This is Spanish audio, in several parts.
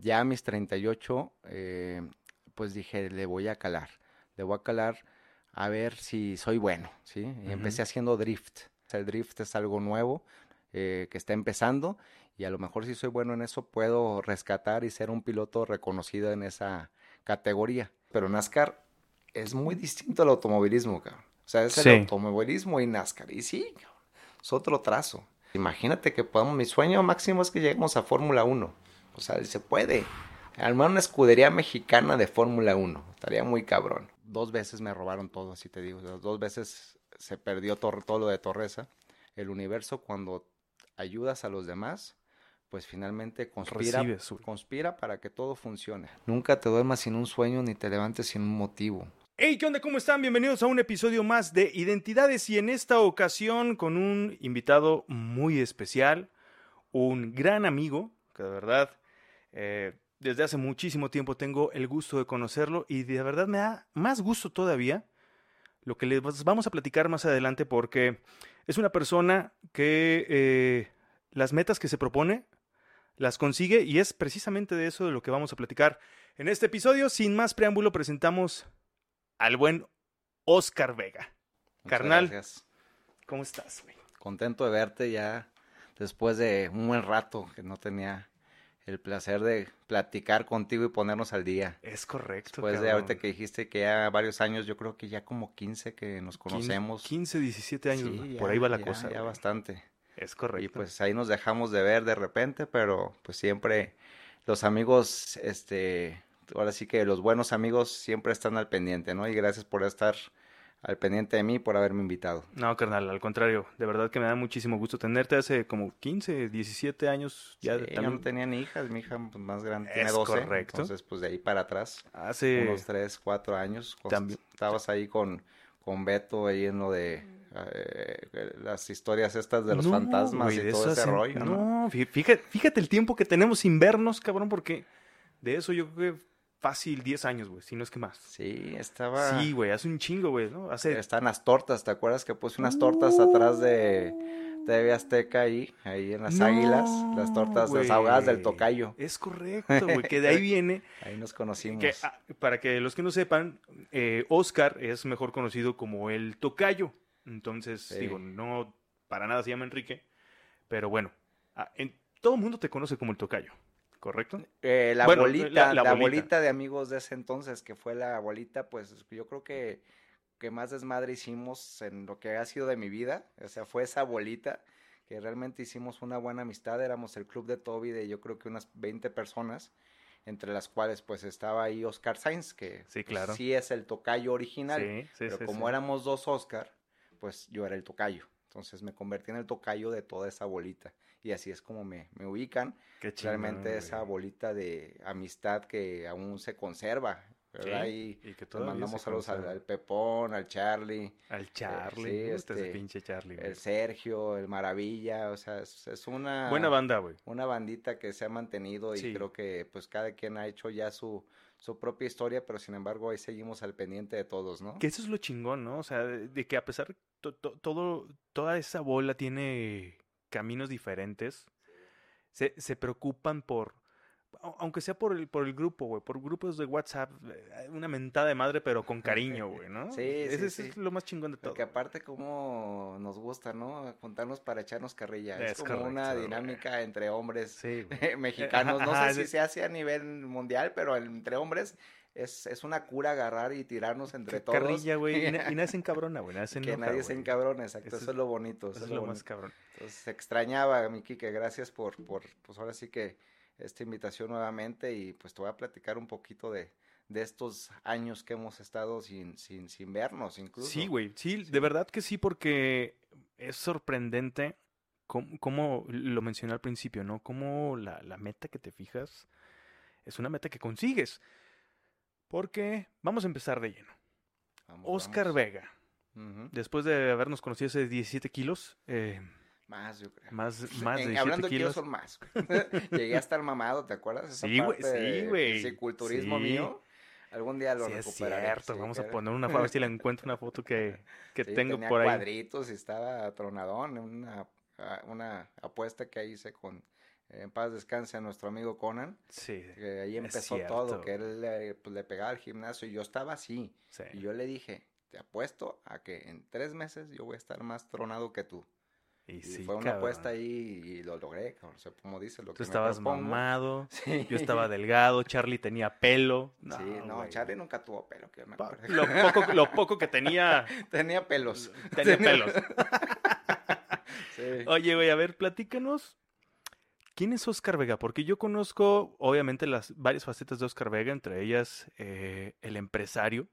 Ya a mis 38, eh, pues dije, le voy a calar, le voy a calar a ver si soy bueno, ¿sí? Y empecé haciendo drift. El drift es algo nuevo eh, que está empezando y a lo mejor si soy bueno en eso puedo rescatar y ser un piloto reconocido en esa categoría. Pero NASCAR es muy distinto al automovilismo, cabrón. O sea, es el automovilismo y NASCAR. Y sí, es otro trazo. Imagínate que podamos, mi sueño máximo es que lleguemos a Fórmula 1. O sea, se puede. Armar una escudería mexicana de Fórmula 1. Estaría muy cabrón. Dos veces me robaron todo, así te digo. Dos veces se perdió todo lo de Torreza. El universo, cuando ayudas a los demás, pues finalmente conspira, conspira para que todo funcione. Nunca te duermas sin un sueño ni te levantes sin un motivo. Hey, ¿qué onda? ¿Cómo están? Bienvenidos a un episodio más de Identidades y en esta ocasión con un invitado muy especial, un gran amigo, que de verdad eh, desde hace muchísimo tiempo tengo el gusto de conocerlo y de verdad me da más gusto todavía lo que les vamos a platicar más adelante porque es una persona que eh, las metas que se propone las consigue y es precisamente de eso de lo que vamos a platicar en este episodio. Sin más preámbulo presentamos al buen Oscar Vega. Carnal, gracias. ¿cómo estás, güey? Contento de verte ya después de un buen rato que no tenía el placer de platicar contigo y ponernos al día. Es correcto. Después de ahorita que dijiste que ya varios años, yo creo que ya como 15 que nos conocemos. 15, 17 años, por ahí va la cosa. Ya bastante. Es correcto. Y pues ahí nos dejamos de ver de repente, pero pues siempre los amigos, este, ahora sí que los buenos amigos siempre están al pendiente, ¿no? Y gracias por estar al pendiente de mí por haberme invitado. No, carnal, al contrario, de verdad que me da muchísimo gusto tenerte. Hace como 15, 17 años ya también... no tenía ni hijas, mi hija pues, más grande tiene 12. Correcto. Entonces, pues de ahí para atrás, hace unos 3, 4 años, también... estabas ahí con, con Beto ahí en lo de eh, las historias estas de los fantasmas y todo ese rollo. No, fíjate, fíjate el tiempo que tenemos sin vernos, cabrón, porque de eso yo creo que fácil 10 años, güey, si no es que más. Sí, estaba. Sí, güey, hace un chingo, güey, ¿no? Hace... Están las tortas, ¿te acuerdas que puse unas tortas atrás de TV Azteca ahí, ahí en las águilas? Las tortas, las ahogadas del tocayo. Es correcto, güey, que de ahí viene. ahí nos conocimos. Ah, para que los que no sepan, eh, Oscar es mejor conocido como el tocayo. Entonces, digo, no para nada se llama Enrique, pero bueno, ah, en, todo el mundo te conoce como el tocayo. ¿Correcto? Eh, la, bolita, la, bolita de amigos de ese entonces, que fue la bolita, pues yo creo que, que más desmadre hicimos en lo que ha sido de mi vida, o sea, fue esa bolita que realmente hicimos una buena amistad, éramos el club de Toby de yo creo que unas 20 personas, entre las cuales pues estaba ahí Oscar Sainz, que sí, pues, claro. sí es el tocayo original, pero como éramos dos Oscar, pues yo era el tocayo. Entonces me convertí en el tocayo de toda esa bolita. Y así es como me, me ubican. Qué Realmente esa bolita de amistad que aún se conserva. ¿verdad? Y, que que mandamos saludos al, al, Pepón, al Charlie. Al eh, Charlie, sí, este, pinche Charlie. El Sergio, el Maravilla, o sea, es, una... Buena banda, güey. Una bandita que se ha mantenido y creo que pues cada quien ha hecho ya su, su propia historia, pero sin embargo ahí seguimos al pendiente de todos, ¿no? Que eso es lo chingón, ¿no? O sea, de, que a pesar todo, toda esa bola tiene caminos diferentes, se, se preocupan por, aunque sea por el, por el grupo, güey, por grupos de WhatsApp, eh, una mentada de madre, pero con cariño, güey, ¿no? Sí, Ese es lo más chingón de todo. Porque aparte como nos gusta, ¿no? Juntarnos para echarnos carrilla. Es, como una dinámica entre hombres mexicanos. No sé si se hace a nivel mundial, pero entre hombres es, es una cura agarrar y tirarnos entre todos. Carrilla, güey. Y, nadie se encabrona, güey. Que nadie se encabrona, exacto. Eso, es lo bonito. Eso, es lo, más cabrón. Entonces, se extrañaba, mi Kike. Gracias por, por, pues ahora sí que esta invitación nuevamente y pues te voy a platicar un poquito de, de estos años que hemos estado sin, sin, sin vernos incluso. Sí, güey, sí, de verdad que sí, porque es sorprendente como, lo mencioné al principio, ¿no? Como la, la, meta que te fijas es una meta que consigues. Porque vamos a empezar de lleno. Oscar Vega, después de habernos conocido hace 17 kilos, eh, más, yo creo. Más, más de Hablando de kilos. son más. Llegué a estar mamado, ¿te acuerdas? sí, güey, sí, güey. Ese culturismo mío. Algún día lo sí, recuperaré. Es cierto, vamos a poner una foto, a ver si le encuentro una foto que, que tengo por ahí. cuadritos y estaba tronadón, una, una apuesta que hice con en paz descanse a nuestro amigo Conan. Sí. Que ahí empezó todo, que él le, pues, le pegaba al gimnasio y yo estaba así. Sí. Y yo le dije, te apuesto a que en tres meses yo voy a estar más tronado que tú. Y Y sí, fue una cabrón. apuesta ahí y lo logré, cabrón. O sea, como dice, lo que Tú me estabas propongo- mamado, Sí. yo estaba delgado, Charlie tenía pelo. sí, no, güey. Charlie nunca tuvo pelo, que yo me Pa- acuerdo. Lo poco, lo poco que tenía, Tenía pelos. tenía pelos. Sí. Oye, güey, a ver, platícanos. ¿Quién es Oscar Vega? Porque yo conozco, obviamente, las varias facetas de Oscar Vega, entre ellas eh, el empresario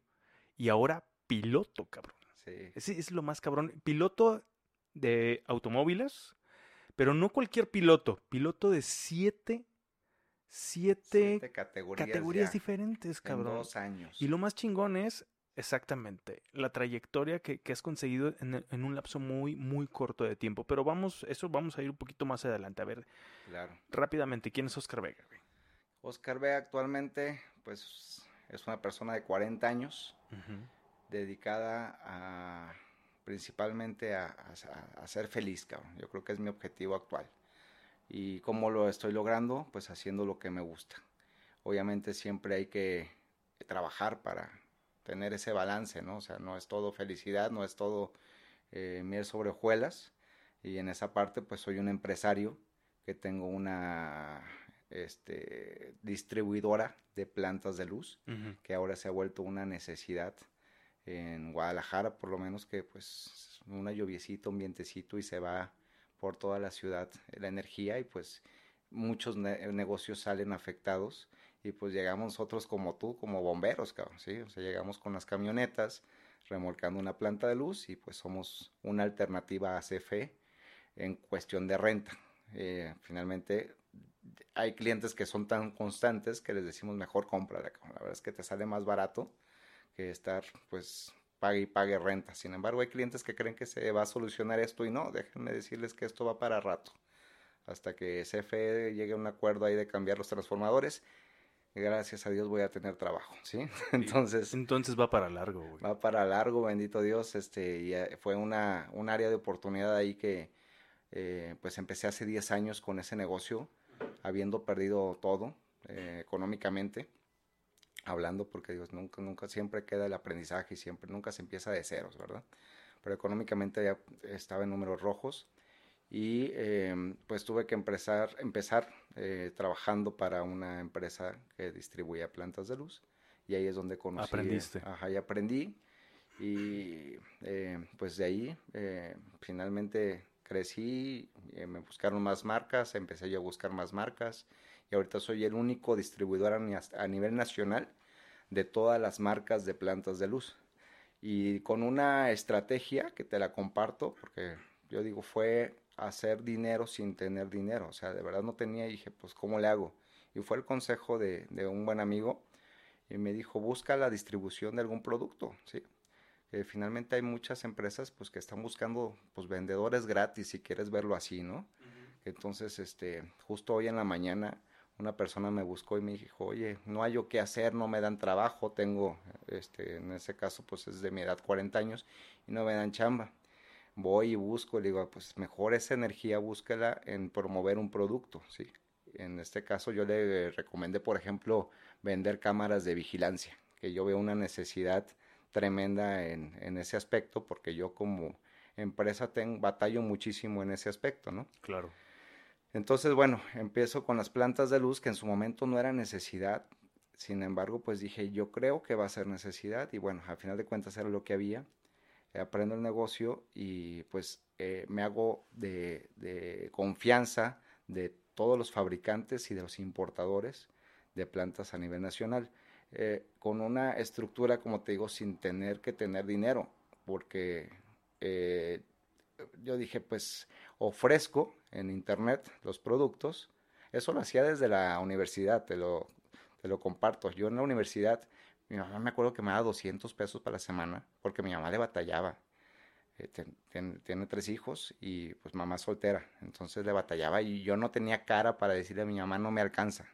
y ahora piloto, cabrón. Sí. Es lo más cabrón. Piloto de automóviles, pero no cualquier piloto. Piloto de siete, siete, Siete categorías, categorías diferentes, en cabrón. dos años. Y lo más chingón es, exactamente, la trayectoria que, que has conseguido en, en un lapso muy, muy corto de tiempo. Pero vamos, eso vamos a ir un poquito más adelante. A ver, Claro. rápidamente, ¿quién es Oscar Vega? Oscar Vega actualmente, pues, es una persona de 40 años, dedicada a principalmente a, a- a ser feliz, cabrón. Yo creo que es mi objetivo actual. ¿Y cómo lo estoy logrando? Pues haciendo lo que me gusta. Obviamente siempre hay que trabajar para tener ese balance, ¿no? O sea, no es todo felicidad, no es todo eh, miel sobre hojuelas. Y en esa parte, pues soy un empresario que tengo una este, distribuidora de plantas de luz Ujú. que ahora se ha vuelto una necesidad en Guadalajara, por lo menos que pues una lluviecita, un vientecito y se va por toda la ciudad la energía y pues muchos ne- negocios salen afectados y pues llegamos nosotros como tú, como bomberos, cabrón, ¿sí? O sea, llegamos con las camionetas remolcando una planta de luz y pues somos una alternativa a CFE en cuestión de renta. Eh, finalmente hay clientes que son tan constantes que les decimos mejor cabrón. La verdad es que te sale más barato que estar pues pague y pague renta. Sin embargo, hay clientes que creen que se va a solucionar esto y no, déjenme decirles que esto va para rato. Hasta que CFE llegue a un acuerdo ahí de cambiar los transformadores, gracias a Dios voy a tener trabajo, ¿sí? Entonces, Entonces va para largo, güey. va para largo, bendito Dios, este, y eh, fue una, un área de oportunidad ahí que eh, pues empecé hace 10 años con ese negocio, habiendo perdido todo eh, económicamente, hablando porque Dios nunca, nunca, siempre queda el aprendizaje y siempre, nunca se empieza de ceros, ¿verdad? Pero económicamente ya estaba en números rojos y eh, pues tuve que empezar, empezar eh, trabajando para una empresa que distribuía plantas de luz y ahí es donde conocí. Aprendiste. Ajá, y aprendí y eh, pues de ahí eh, finalmente crecí, eh, me buscaron más marcas, empecé yo a buscar más marcas y ahorita soy el único distribuidor a nivel nacional de todas las marcas de plantas de luz. Y con una estrategia que te la comparto, porque yo digo, fue hacer dinero sin tener dinero. O sea, de verdad no tenía y dije, pues, ¿cómo le hago? Y fue el consejo de, de un buen amigo y me dijo, busca la distribución de algún producto, ¿sí? Que finalmente hay muchas empresas, pues, que están buscando, pues, vendedores gratis, si quieres verlo así, ¿no? Entonces, este, justo hoy en la mañana, una persona me buscó y me dijo, oye, no hay yo qué hacer, no me dan trabajo, tengo, este, en ese caso, pues es de mi edad, 40 años, y no me dan chamba. Voy y busco, le digo, pues mejor esa energía búsquela en promover un producto, ¿sí? En este caso yo le recomendé, por ejemplo, vender cámaras de vigilancia, que yo veo una necesidad tremenda en, en ese aspecto, porque yo como empresa tengo, batallo muchísimo en ese aspecto, ¿no? Claro. Entonces, bueno, empiezo con las plantas de luz, que en su momento no era necesidad. Sin embargo, pues dije, yo creo que va a ser necesidad. Y bueno, al final de cuentas era lo que había. Eh, aprendo el negocio y pues eh, me hago de, confianza de todos los fabricantes y de los importadores de plantas a nivel nacional. Eh, con una estructura, como te digo, sin tener que tener dinero. Porque yo dije, pues ofrezco en internet los productos. Eso lo hacía desde la universidad, te lo, te lo comparto. Yo en la universidad, mi mamá me acuerdo que me daba 200 pesos para la semana, porque mi mamá le batallaba. Eh, ten- ten- tiene tres hijos y pues mamá soltera, entonces le batallaba y yo no tenía cara para decirle a mi mamá no me alcanza.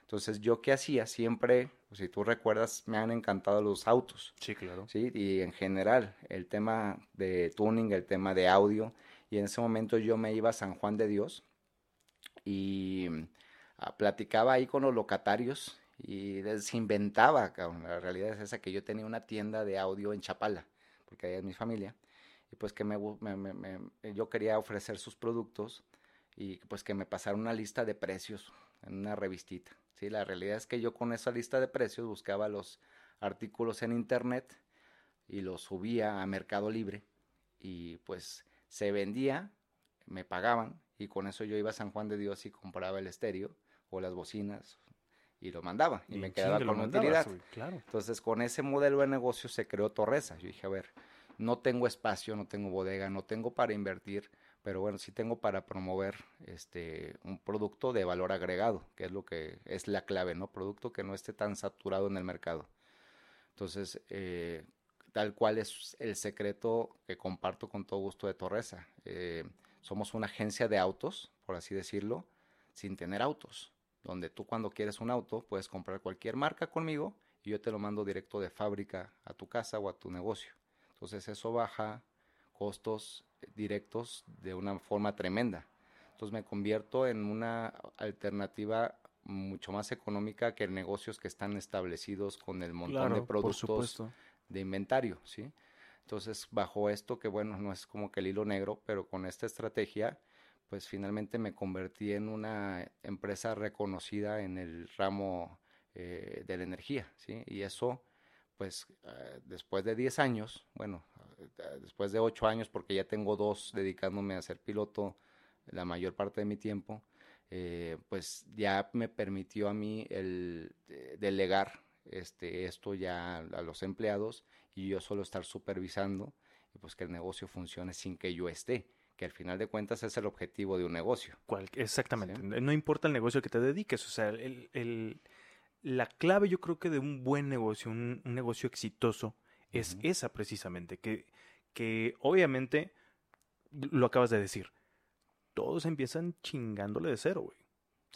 Entonces yo qué hacía siempre, pues, si tú recuerdas, me han encantado los autos. Sí, claro. Sí, y en general, el tema de tuning, el tema de audio, y en ese momento yo me iba a San Juan de Dios y ah, platicaba ahí con los locatarios y les inventaba, la realidad es esa que yo tenía una tienda de audio en Chapala, porque ahí es mi familia, y pues que me, yo quería ofrecer sus productos y pues que me pasara una lista de precios en una revistita. Sí, la realidad es que yo con esa lista de precios buscaba los artículos en internet y los subía a Mercado Libre y pues se vendía, me pagaban y con eso yo iba a San Juan de Dios y compraba el estéreo o las bocinas y lo mandaba y, me quedaba con utilidad. Entonces con ese modelo de negocio se creó Torresa. Yo dije, a ver, no tengo espacio, no tengo bodega, no tengo para invertir, pero bueno, sí tengo para promover este un producto de valor agregado, que es lo que es la clave, ¿no? Producto que no esté tan saturado en el mercado. Entonces, eh, tal cual es el secreto que comparto con todo gusto de Torresa. Eh, somos una agencia de autos, por así decirlo, sin tener autos, donde tú cuando quieres un auto puedes comprar cualquier marca conmigo y yo te lo mando directo de fábrica a tu casa o a tu negocio. Entonces eso baja costos directos de una forma tremenda. Entonces me convierto en una alternativa mucho más económica que negocios que están establecidos con el montón de productos de inventario, ¿sí? Entonces, bajo esto, que bueno, no es como que el hilo negro, pero con esta estrategia, pues finalmente me convertí en una empresa reconocida en el ramo eh, de la energía, ¿sí? Y eso, pues, eh, después de 10 años, bueno, eh, después de ocho años, porque ya tengo dos dedicándome a ser piloto la mayor parte de mi tiempo, pues ya me permitió a mí el delegar este, esto ya a los empleados y yo solo estar supervisando y pues que el negocio funcione sin que yo esté que al final de cuentas es el objetivo de un negocio. exactamente. No importa el negocio que te dediques, o sea, el, la clave yo creo que de un buen negocio, un, negocio exitoso, es esa precisamente, que, que obviamente, lo acabas de decir, todos empiezan chingándole de cero, güey.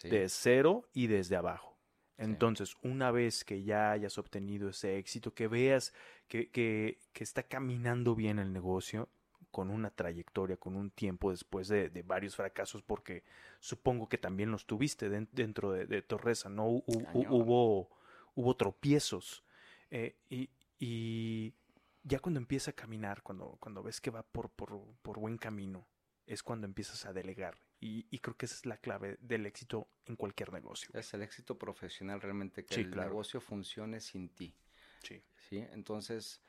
De cero y desde abajo. Entonces, una vez que ya hayas obtenido ese éxito, que veas que, que, que, está caminando bien el negocio, con una trayectoria, con un tiempo después de, de varios fracasos, porque supongo que también los tuviste dentro de, de, Torresa, ¿no? hubo, hubo tropiezos. Eh, y, y ya cuando empieza a caminar, cuando, cuando ves que va por, por, buen camino, es cuando empiezas a delegar. Y, y, creo que esa es la clave del éxito en cualquier negocio. Es el éxito profesional realmente, que el negocio funcione sin ti. Sí. ¿Sí? Entonces,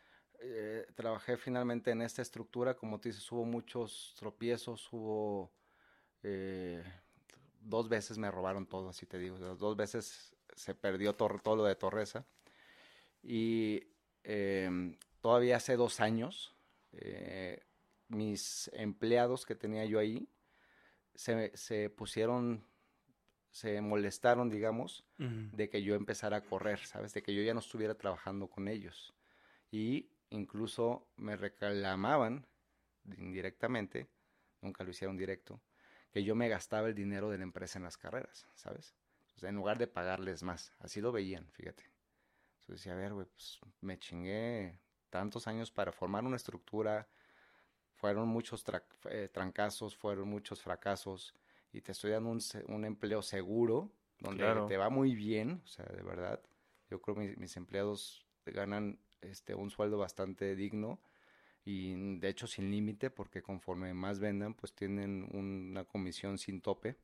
eh, trabajé finalmente en esta estructura, como tú dices, hubo muchos tropiezos, hubo... Eh, dos veces me robaron todo, así te digo. Dos veces se perdió todo lo de Torresa. Y eh, todavía hace dos años, eh, mis empleados que tenía yo ahí se, pusieron, se molestaron, digamos, de que yo empezara a correr, ¿sabes? De que yo ya no estuviera trabajando con ellos. Y incluso me reclamaban indirectamente, nunca lo hicieron directo, que yo me gastaba el dinero de la empresa en las carreras, ¿sabes? en lugar de pagarles más, así lo veían, fíjate. Entonces decía, a ver, güey, pues me chingué tantos años para formar una estructura, fueron muchos eh, trancazos, fueron muchos fracasos, y te estoy dando un, empleo seguro, donde te va muy bien, o sea, de verdad. Yo creo que mis, empleados ganan este, un sueldo bastante digno y de hecho sin límite, porque conforme más vendan, pues tienen una comisión sin tope.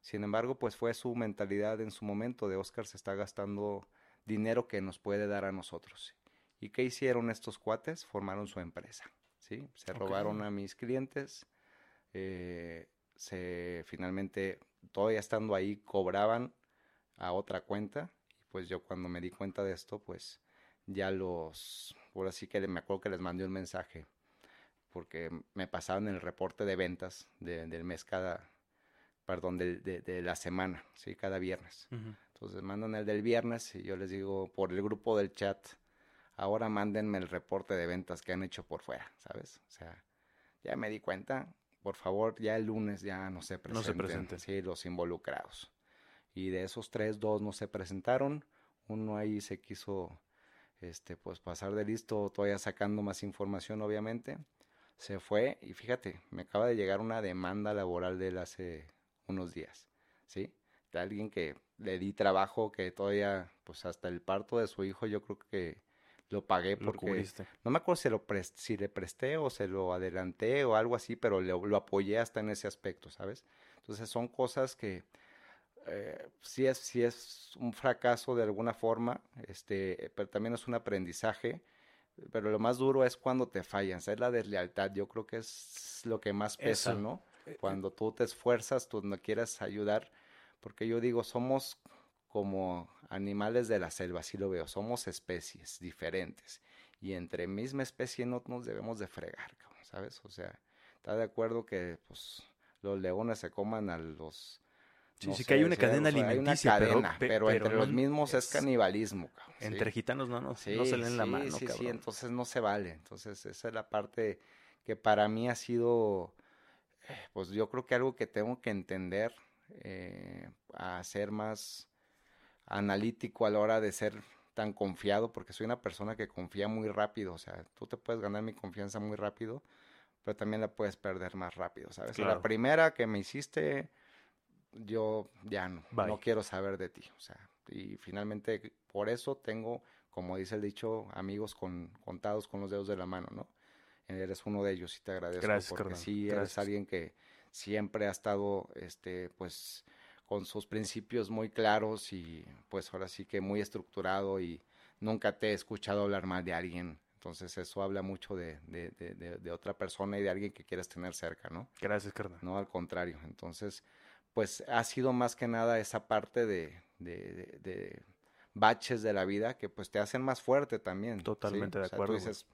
Sin embargo, pues fue su mentalidad en su momento de Oscar se está gastando dinero que nos puede dar a nosotros. ¿Y qué hicieron estos cuates? Formaron su empresa, ¿sí? Se robaron a mis clientes, eh, se finalmente, todavía estando ahí, cobraban a otra cuenta. Y pues yo cuando me di cuenta de esto, pues ya los, por así que me acuerdo que les mandé un mensaje, porque me pasaban el reporte de ventas del mes cada, perdón, de, de, la semana, ¿sí? Cada viernes. Entonces mandan el del viernes y yo les digo por el grupo del chat, ahora mándenme el reporte de ventas que han hecho por fuera, ¿sabes? O sea, ya me di cuenta, por favor, ya el lunes ya no se presenten, no se presenten. Sí, los involucrados. Y de esos tres, dos no se presentaron, uno ahí se quiso, este, pues pasar de listo, todavía sacando más información, obviamente, se fue y fíjate, me acaba de llegar una demanda laboral de él hace unos días. ¿sí? De alguien que le di trabajo, que todavía, pues hasta el parto de su hijo, yo creo que lo pagué Lo porque cubriste. no me acuerdo si, lo si le presté o se lo adelanté o algo así, pero lo, lo apoyé hasta en ese aspecto, ¿sabes? Entonces son cosas que eh, sí, es, sí es un fracaso de alguna forma, este, pero también es un aprendizaje. Pero lo más duro es cuando te fallan, es la deslealtad. Yo creo que es lo que más pesa, Eso. ¿no? Eh, Cuando tú te esfuerzas, tú no quieres ayudar, porque yo digo, somos como animales de la selva, así lo veo, somos especies diferentes y entre misma especie no nos debemos de fregar, ¿sabes? O sea, ¿está de acuerdo que pues los leones se coman a los Sí, no sí, sé, que hay una cadena o sea, hay una pero- cadena, pe- pero, pero entre los mismos es es- canibalismo, cabrón, ¿sí? Entre gitanos no, no, Sí, no se leen la mano, sí, cabrón. sí, entonces no se vale. Entonces esa es la parte que para mí ha sido, eh, pues yo creo que algo que tengo que entender, eh, a ser más analítico a la hora de ser tan confiado, porque soy una persona que confía muy rápido, o sea, tú te puedes ganar mi confianza muy rápido, pero también la puedes perder más rápido, ¿sabes? Claro. La primera que me hiciste, yo ya no, Bye. no quiero saber de ti, o sea, y finalmente por eso tengo, como dice el dicho, amigos con, contados con los dedos de la mano, ¿no? Eres uno de ellos y te agradezco Gracias, porque carnal, sí eres gracias. alguien que siempre ha estado, este, pues, con sus principios muy claros y pues ahora sí que muy estructurado y nunca te he escuchado hablar mal de alguien. Entonces eso habla mucho de, de, de, de- de otra persona y de alguien que quieres tener cerca, ¿no? Gracias, carnal. No, al contrario. Entonces, pues ha sido más que nada esa parte de, de, de- de baches de la vida que pues te hacen más fuerte también. ¿sí? Totalmente de O sea, tú acuerdo, dices,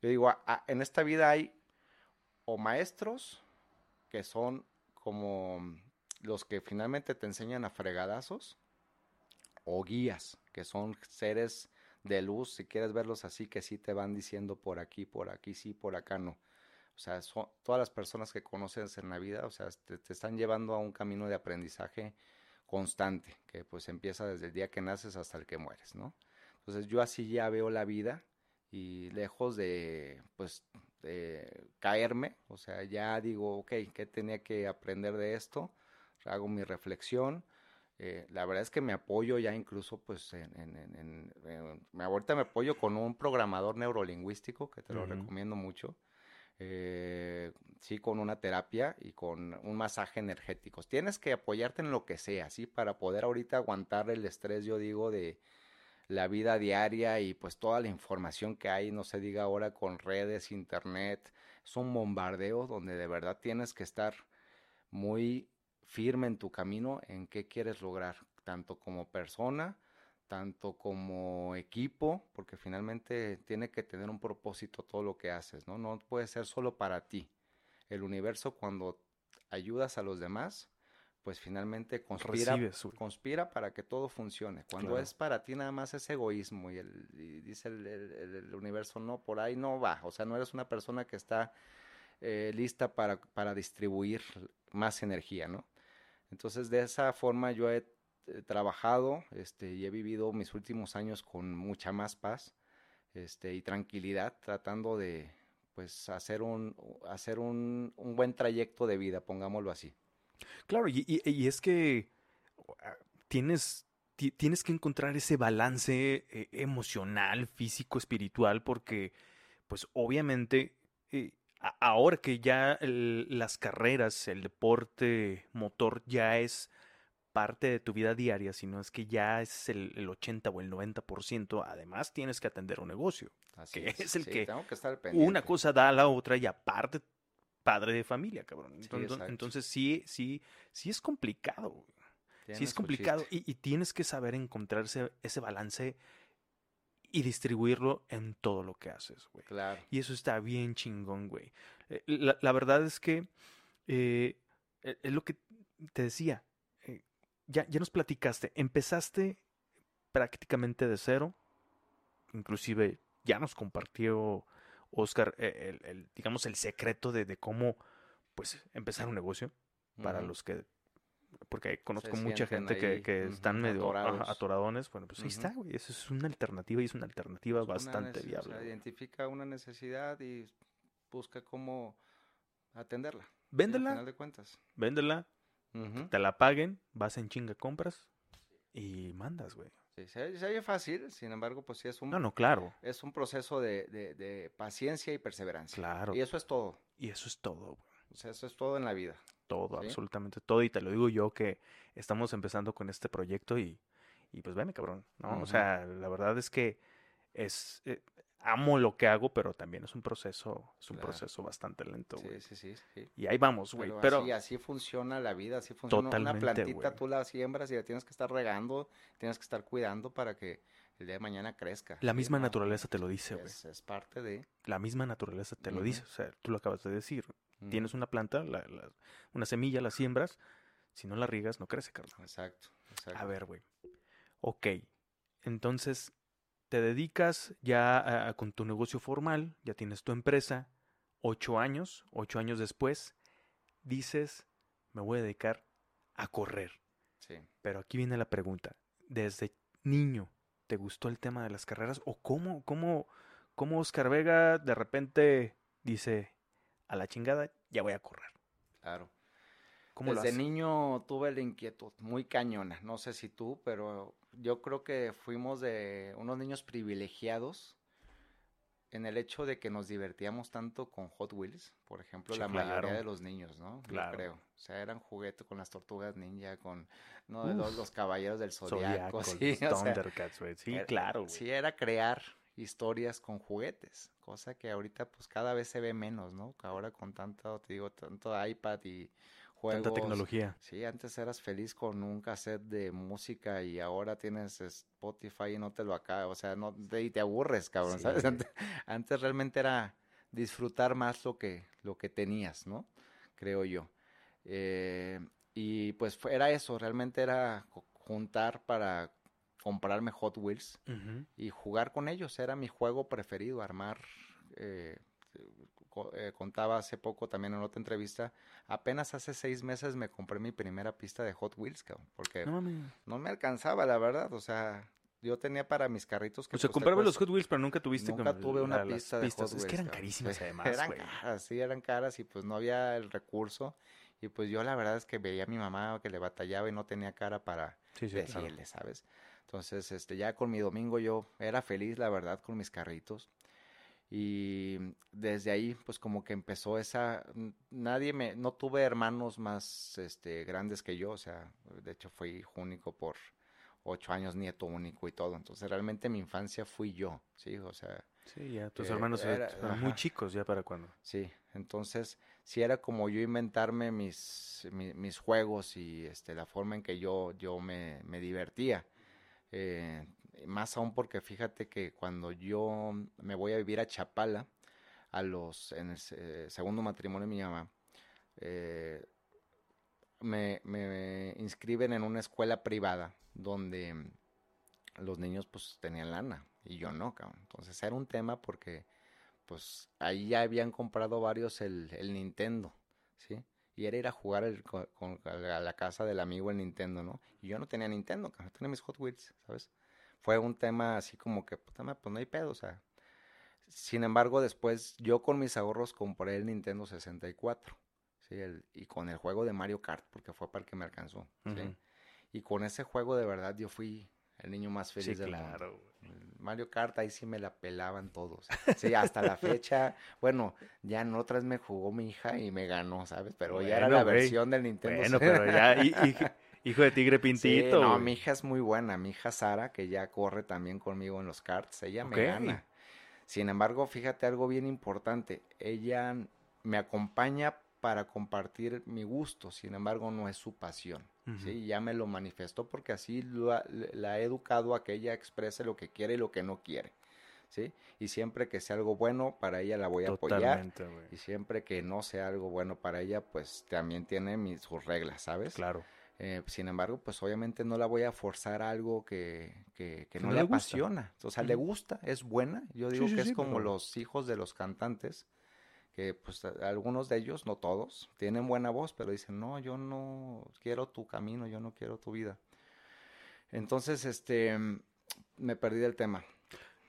yo digo, a- a- en esta vida hay o maestros que son como los que finalmente te enseñan a fregadazos o guías, que son seres de luz, si quieres verlos así, que sí te van diciendo por aquí, por aquí, sí, por acá no. O sea, son todas las personas que conoces en la vida, o sea, te, te están llevando a un camino de aprendizaje constante, que pues empieza desde el día que naces hasta el que mueres, ¿no? Entonces yo así ya veo la vida y lejos de, pues, de caerme, o sea, ya digo, ok, ¿qué tenía que aprender de esto? Hago mi reflexión. eh, la verdad es que me apoyo ya incluso, pues, en, en, en, en- ahorita me apoyo con un programador neurolingüístico, que te lo Ujú. recomiendo mucho. Eh, sí, con una terapia y con un masaje energético. Tienes que apoyarte en lo que sea, ¿sí? Para poder ahorita aguantar el estrés, yo digo, de la vida diaria y pues toda la información que hay, no se diga ahora con redes, internet, es un bombardeo donde de verdad tienes que estar muy firme en tu camino en qué quieres lograr, tanto como persona, tanto como equipo, porque finalmente tiene que tener un propósito todo lo que haces, ¿no? No puede ser solo para ti. El universo cuando ayudas a los demás, pues finalmente conspira, Recibes, conspira para que todo funcione. Cuando Claro. es para ti nada más es egoísmo y, el, y dice el, el- el- el universo, no, por ahí no va. O sea, no eres una persona que está eh, lista para, para distribuir más energía, ¿no? Entonces, de esa forma yo he trabajado este, y he vivido mis últimos años con mucha más paz este, y tranquilidad, tratando de pues hacer un, hacer un, un buen trayecto de vida, pongámoslo así. Claro, y, y- es que ah, tienes, ti- tienes que encontrar ese balance eh, emocional, físico, espiritual, porque, pues obviamente, eh, ahora que ya las carreras, el deporte motor ya es parte de tu vida diaria, sino es que ya es el, el 80 o el 90%, además tienes que atender un negocio. Así Que es el que tengo que estar Una cosa da a la otra y aparte padre de familia, cabrón. Sí, Entonces, exacto. entonces sí, sí, sí es complicado. Sí es complicado y, y tienes que saber encontrar ese, balance y distribuirlo en todo lo que haces, güey. Claro. Y eso está bien chingón, güey. Eh, La, la verdad es que eh, eh, es lo que te decía. Ya, ya nos platicaste. Empezaste prácticamente de cero. Inclusive ya nos compartió Oscar eh, el, el, digamos, el secreto de, de cómo pues empezar un negocio para los que porque conozco Se mucha gente que, están medio atorados. atoradones. Bueno, pues ahí está, güey. Eso es una alternativa y es una alternativa Una bastante o viable. sea, identifica una necesidad y busca cómo atenderla. al Véndela, final de cuentas. véndela, Te la paguen, vas en chinga, compras y mandas, güey. Sí, se, se oye fácil, sin embargo, pues sí es un, No, no, claro, es un proceso de, de- de paciencia y perseverancia. claro. Y eso es todo. Y eso es todo, güey. O sea, eso es todo en la vida. Todo, Sí. absolutamente todo. Y te lo digo yo que estamos empezando con este proyecto y, y pues veme, cabrón, ¿no? O sea, la verdad es que es... eh, amo lo que hago, pero también es un proceso, es un Claro. proceso bastante lento, güey. Sí, sí, sí, sí. Y ahí vamos, güey. Pero, Pero, así, así funciona la vida, así funciona. Totalmente, Una plantita tú la siembras y la tienes que estar regando, tienes que estar cuidando para que el día de mañana crezca. la misma No, naturaleza te lo dice, güey. es, es parte de... La misma naturaleza te lo dice. O sea, tú lo acabas de decir. Tienes una planta, la- la- una semilla, la siembras. Si no la riegas, no crece, carnal. Exacto, exacto. A ver, güey. Ok. Entonces, te dedicas ya a- a- con tu negocio formal, ya tienes tu empresa, ocho años, ocho años después, dices, me voy a dedicar a correr. Sí. Pero aquí viene la pregunta. ¿Desde niño te gustó el tema de las carreras? ¿O cómo, cómo, cómo Oscar Vega de repente dice, a la chingada, ya voy a correr? Claro. ¿Cómo Desde lo niño tuve la inquietud muy cañona. No sé si tú, pero yo creo que fuimos de unos niños privilegiados en el hecho de que nos divertíamos tanto con Hot Wheels, por ejemplo, Sí, la mayoría de los niños, ¿no? Yo Claro. creo. O sea, eran juguetes con las tortugas ninja, con no, los, Uf. los caballeros del Zodiaco, sí, Thundercats, güey. Sí, era- claro. Sí, era crear historias con juguetes, cosa que ahorita pues cada vez se ve menos, ¿no? Ahora con tanto, te digo, tanto iPad y juegos. Tanta tecnología. Sí, antes eras feliz con un cassette de música y ahora tienes Spotify y no te lo acaba, o sea, no te, y te aburres, cabrón, Sí. ¿sabes? Antes, antes realmente era disfrutar más lo que, lo que tenías, ¿no? Creo yo. Eh, y pues era eso, realmente era ju- juntar para comprarme Hot Wheels y jugar con ellos. Era mi juego preferido, armar. eh, eh, contaba hace poco también en otra entrevista, apenas hace seis meses me compré mi primera pista de Hot Wheels, cabrón, porque No no, me alcanzaba, la verdad. O sea, yo tenía para mis carritos que O sea, pues, compraba los Hot Wheels, pero nunca tuviste Nunca tuve una la- pista de pistas. Hot Es que Wheels, eran carísimas Sí, además, Eran caras, sí, eran caras y pues no había el recurso. Y pues yo la verdad es que veía a mi mamá que le batallaba y no tenía cara para Sí, sí, claro. decirle, ¿sabes? Entonces, este, ya con mi domingo yo era feliz, la verdad, con mis carritos. Y desde ahí, pues como que empezó esa, nadie me, no tuve hermanos más, este, grandes que yo, o sea, de hecho fui hijo único por ocho años, nieto único y todo. Entonces, realmente mi infancia fui yo, ¿sí? O sea, Sí, ya tus Eh, hermanos era- eran muy chicos ya para cuando. Sí, entonces sí era como yo inventarme mis, mi- mis juegos y este, la forma en que yo, yo me, me divertía. Eh, más aún porque fíjate que cuando yo me voy a vivir a Chapala, a los, en el se- segundo matrimonio de mi mamá, eh, me, me inscriben en una escuela privada donde los niños pues tenían lana y yo no, cabrón. Entonces era un tema porque pues ahí ya habían comprado varios el, el Nintendo, ¿sí? Y era ir a jugar a la casa del amigo el Nintendo, ¿no? Y yo no tenía Nintendo, cabrón, tenía mis Hot Wheels, ¿sabes? Fue un tema así como que, puta madre, pues no hay pedo, o sea. Sin embargo, después yo con mis ahorros compré el Nintendo 64, ¿sí? El- y con el juego de Mario Kart, porque fue para el que me alcanzó, ¿sí? Y con ese juego de verdad yo fui el niño más feliz Sí, del claro. Mario Kart ahí sí me la pelaban todos. Sí, hasta la fecha. Bueno, ya en otras me jugó mi hija y me ganó, ¿sabes? Pero ya era la versión del Nintendo. Bueno, pero ya, hijo de tigre Sí, pintito. no, mi hija es muy buena. Mi hija Sara, que ya corre también conmigo en los karts, ella me gana. Sin embargo, fíjate algo bien importante. Ella me acompaña para compartir mi gusto, sin embargo, no es su pasión. Sí, ya me lo manifestó porque así lo ha- la he educado a que ella exprese lo que quiere y lo que no quiere. ¿sí? Y siempre que sea algo bueno, para ella la voy a apoyar. Güey. Y siempre que no sea algo bueno para ella, pues también tiene mis, sus reglas, ¿sabes? Claro. Eh, sin embargo, pues obviamente no la voy a forzar a algo que, que, que no, le apasiona. O sea, le gusta, es buena. Yo digo sí, que es sí, como pero- los hijos de los cantantes, que pues algunos de ellos, no todos, tienen buena voz, pero dicen, no, yo no quiero tu camino, yo no quiero tu vida. Entonces, este, me perdí del tema.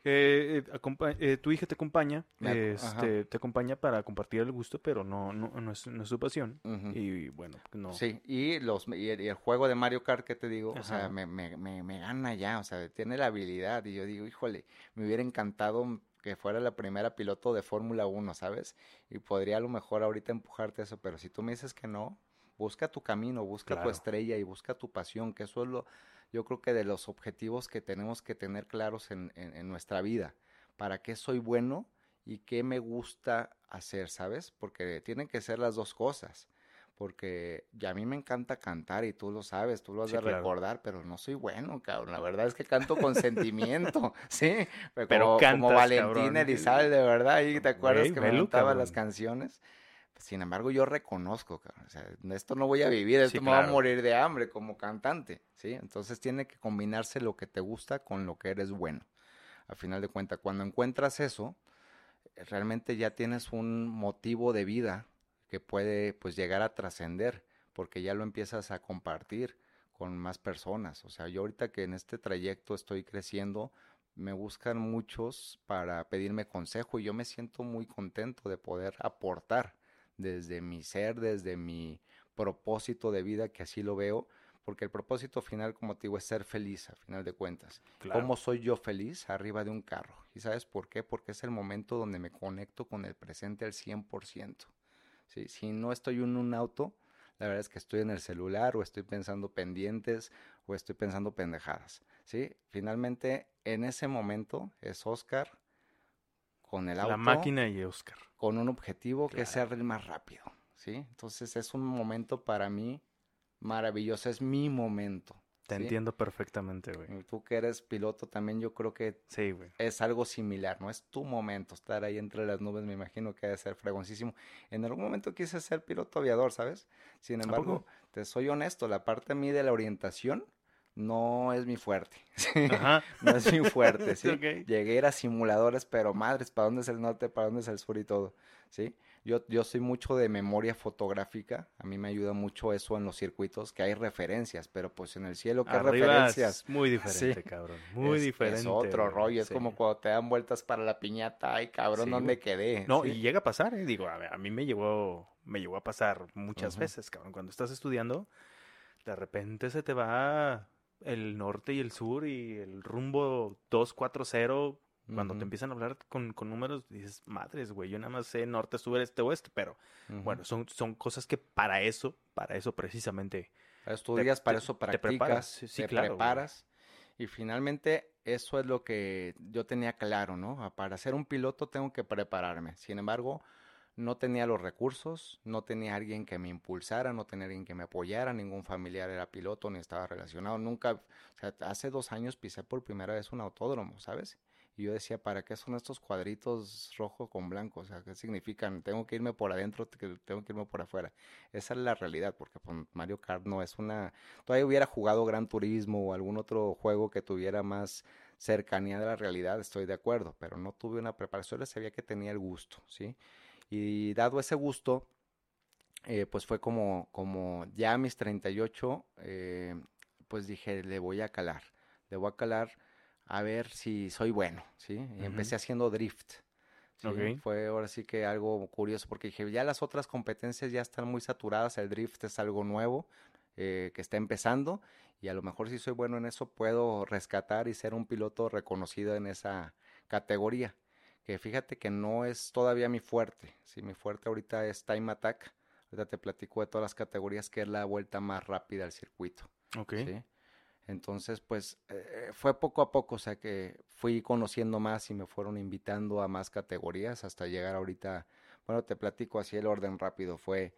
Eh, eh, eh, tu hija te acompaña, este, te acompaña para compartir el gusto, pero no, no, no es, no es su pasión. Y bueno, no. Sí, y, los, y el, y el juego de Mario Kart que te digo, o sea, me, me, me, me gana ya, o sea, tiene la habilidad y yo digo, híjole, me hubiera encantado que fuera la primera piloto de Fórmula 1, ¿sabes? Y podría a lo mejor ahorita empujarte eso, pero si tú me dices que no, busca tu camino, busca tu estrella y busca tu pasión, que eso es lo, yo creo que de los objetivos que tenemos que tener claros en, en, en nuestra vida. ¿Para qué soy bueno y qué me gusta hacer, ¿sabes? Porque tienen que ser las dos cosas porque ya a mí me encanta cantar y tú lo sabes, tú lo has Sí, de claro. recordar, pero no soy bueno, cabrón. La verdad es que canto con sentimiento, ¿sí? Pero, como, como cantas, Valentín cabrón. Elizalde, de verdad, y te acuerdas que me velo, cantaba las canciones. Sin embargo, yo reconozco, cabrón, o sea, esto no voy a vivir, esto Sí, me va a morir de hambre como cantante, ¿sí? Entonces tiene que combinarse lo que te gusta con lo que eres bueno. A final de cuentas, cuando encuentras eso, realmente ya tienes un motivo de vida que puede pues llegar a trascender porque ya lo empiezas a compartir con más personas. O sea, yo ahorita que en este trayecto estoy creciendo, me buscan muchos para pedirme consejo y yo me siento muy contento de poder aportar desde mi ser, desde mi propósito de vida, que así lo veo, porque el propósito final, como te digo, es ser feliz, a final de cuentas. Claro. ¿Cómo soy yo feliz? Arriba de un carro. ¿Y sabes por qué? Porque es el momento donde me conecto con el presente al 100%. ¿sí? Si no estoy en un auto, la verdad es que estoy en el celular o estoy pensando pendientes o estoy pensando pendejadas. ¿sí? Finalmente, en ese momento es Oscar con el auto, La máquina y Oscar. con un objetivo que es Claro. ser el más rápido. ¿sí? Entonces es un momento para mí maravilloso, es mi momento. Te ¿sí? entiendo perfectamente, güey. Tú que eres piloto también, yo creo que Sí, güey. es algo similar, ¿no? Es tu momento, estar ahí entre las nubes, me imagino que debe ser fregoncísimo. En algún momento quise ser piloto aviador, ¿sabes? Sin ¿A embargo, te soy honesto, la parte a mí de la orientación no es mi fuerte. ¿sí? Ajá. No es mi fuerte, ¿sí? Llegué a ir a simuladores, pero madres, ¿para dónde es el norte? ¿Para dónde es el sur y todo? ¿Sí? Yo, yo soy mucho de memoria fotográfica, a mí me ayuda mucho eso en los circuitos, que hay referencias, pero pues en el cielo, ¿qué Arriba referencias? es muy diferente, Sí. cabrón. Muy es, diferente. Es otro rollo, es como cuando te dan vueltas para la piñata, ay cabrón, ¿dónde güey. quedé? No, y llega a pasar, ¿eh? Digo, a, mí me llegó, me llegó a pasar muchas veces, cabrón. Cuando estás estudiando, de repente se te va el norte y el sur y el rumbo 240. Cuando te Ujú, empiezan a hablar con, con números, dices, madres, güey, yo nada más sé norte, sur, este, oeste, pero bueno, son, son cosas que para eso, para eso precisamente, Estudias, te- para te- eso te practicas, preparas, sí, sí, te claro, güey. preparas. Y finalmente eso es lo que yo tenía claro, ¿no? Ah, Para ser un piloto tengo que prepararme. Sin embargo, no tenía los recursos, no tenía alguien que me impulsara, no tenía alguien que me apoyara, ningún familiar era piloto ni estaba relacionado. Nunca, o sea, hace dos años pisé por primera vez un autódromo, ¿sabes? Y yo decía, ¿para qué son estos cuadritos rojo con blanco? O sea, ¿qué significan? ¿Tengo que irme por adentro? ¿Tengo que irme por afuera? Esa es la realidad, porque pues, Mario Kart no es una... Todavía hubiera jugado Gran Turismo o algún otro juego que tuviera más cercanía de la realidad, estoy de acuerdo, pero no tuve una preparación, le sabía que tenía el gusto, ¿sí? Y dado ese gusto, eh, pues fue como, como ya a mis 38, eh, pues dije, le voy a calar, le voy a calar a ver si soy bueno, ¿sí? Y empecé haciendo drift. ¿sí? Fue ahora sí que algo curioso porque dije, ya las otras competencias ya están muy saturadas, el drift es algo nuevo eh, que está empezando y a lo mejor si soy bueno en eso puedo rescatar y ser un piloto reconocido en esa categoría. Que fíjate que no es todavía mi fuerte, ¿sí? Mi fuerte ahorita es time attack. Ahorita te platico de todas las categorías que es la vuelta más rápida al circuito. ok. ¿sí? Entonces, pues eh, fue poco a poco, o sea que fui conociendo más y me fueron invitando a más categorías hasta llegar ahorita, bueno, te platico así el orden rápido, fue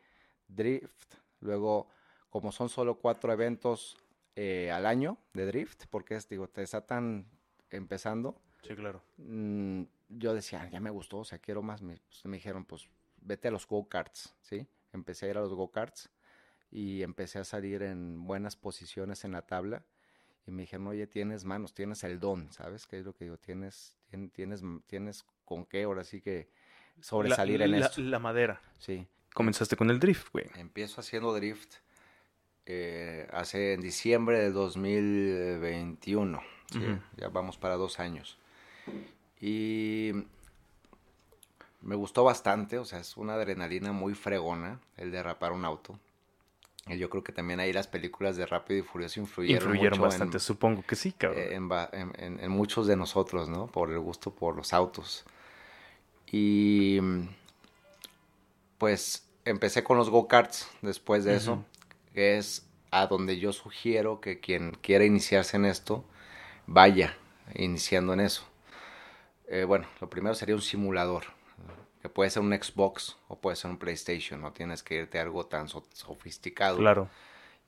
drift, luego como son solo cuatro eventos eh, al año de drift, porque es, digo, te están empezando, Sí, claro. mm, yo decía, "Ah, ya me gustó, o sea, quiero más. Me, pues, me dijeron, pues vete a los go-karts, ¿sí? Empecé a ir a los go-karts y empecé a salir en buenas posiciones en la tabla. Y me dijeron, oye, tienes manos, tienes el don, ¿sabes? ¿Qué es lo que digo? Tienes, tien- tienes, tienes con qué ahora sí que sobresalir la, en la- esto. la madera. Sí. Comenzaste con el drift, güey. Empiezo haciendo drift eh, hace en diciembre de 2021. ¿sí? Ya vamos para dos años. Y me gustó bastante, o sea, es una adrenalina muy fregona el derrapar un auto. Y yo creo que también ahí las películas de Rápido y Furioso influyeron, Influyeron mucho bastante, supongo que sí, cabrón. en, en en- en- en muchos de nosotros, ¿no? Por el gusto por los autos. Y pues empecé con los go-karts después de eso, que es a donde yo sugiero que quien quiera iniciarse en esto, vaya iniciando en eso. Eh, bueno, lo primero sería un simulador, que puede ser un Xbox o puede ser un PlayStation, no tienes que irte a algo tan so- sofisticado. Claro.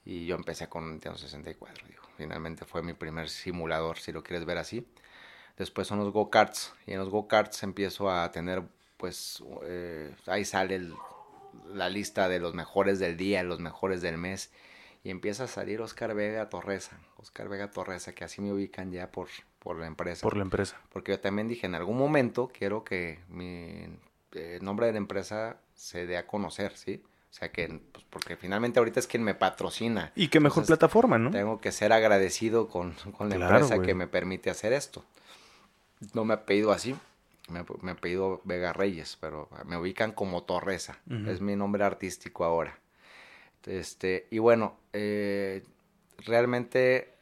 Y yo empecé con un Nintendo 64, digo. Finalmente fue mi primer simulador, si lo quieres ver así. Después son los go-karts. Y en los go-karts empiezo a tener, pues, eh, ahí sale el- la lista de los mejores del día, los mejores del mes. Y empieza a salir Oscar Vega Torresa. Oscar Vega Torresa, que así me ubican ya por, por la empresa. Por la empresa. Porque yo también dije, en algún momento quiero que mi eh, nombre de la empresa se dé a conocer, ¿sí? O sea, que, pues, porque finalmente ahorita es quien me patrocina. Y qué mejor Entonces, plataforma, ¿no? Tengo que ser agradecido con, con la Claro, empresa güey. que me permite hacer esto. No me ha pedido así, me, me ha pedido Vega Reyes, pero me ubican como Torresa. Es mi nombre artístico ahora. Este, y bueno, eh, realmente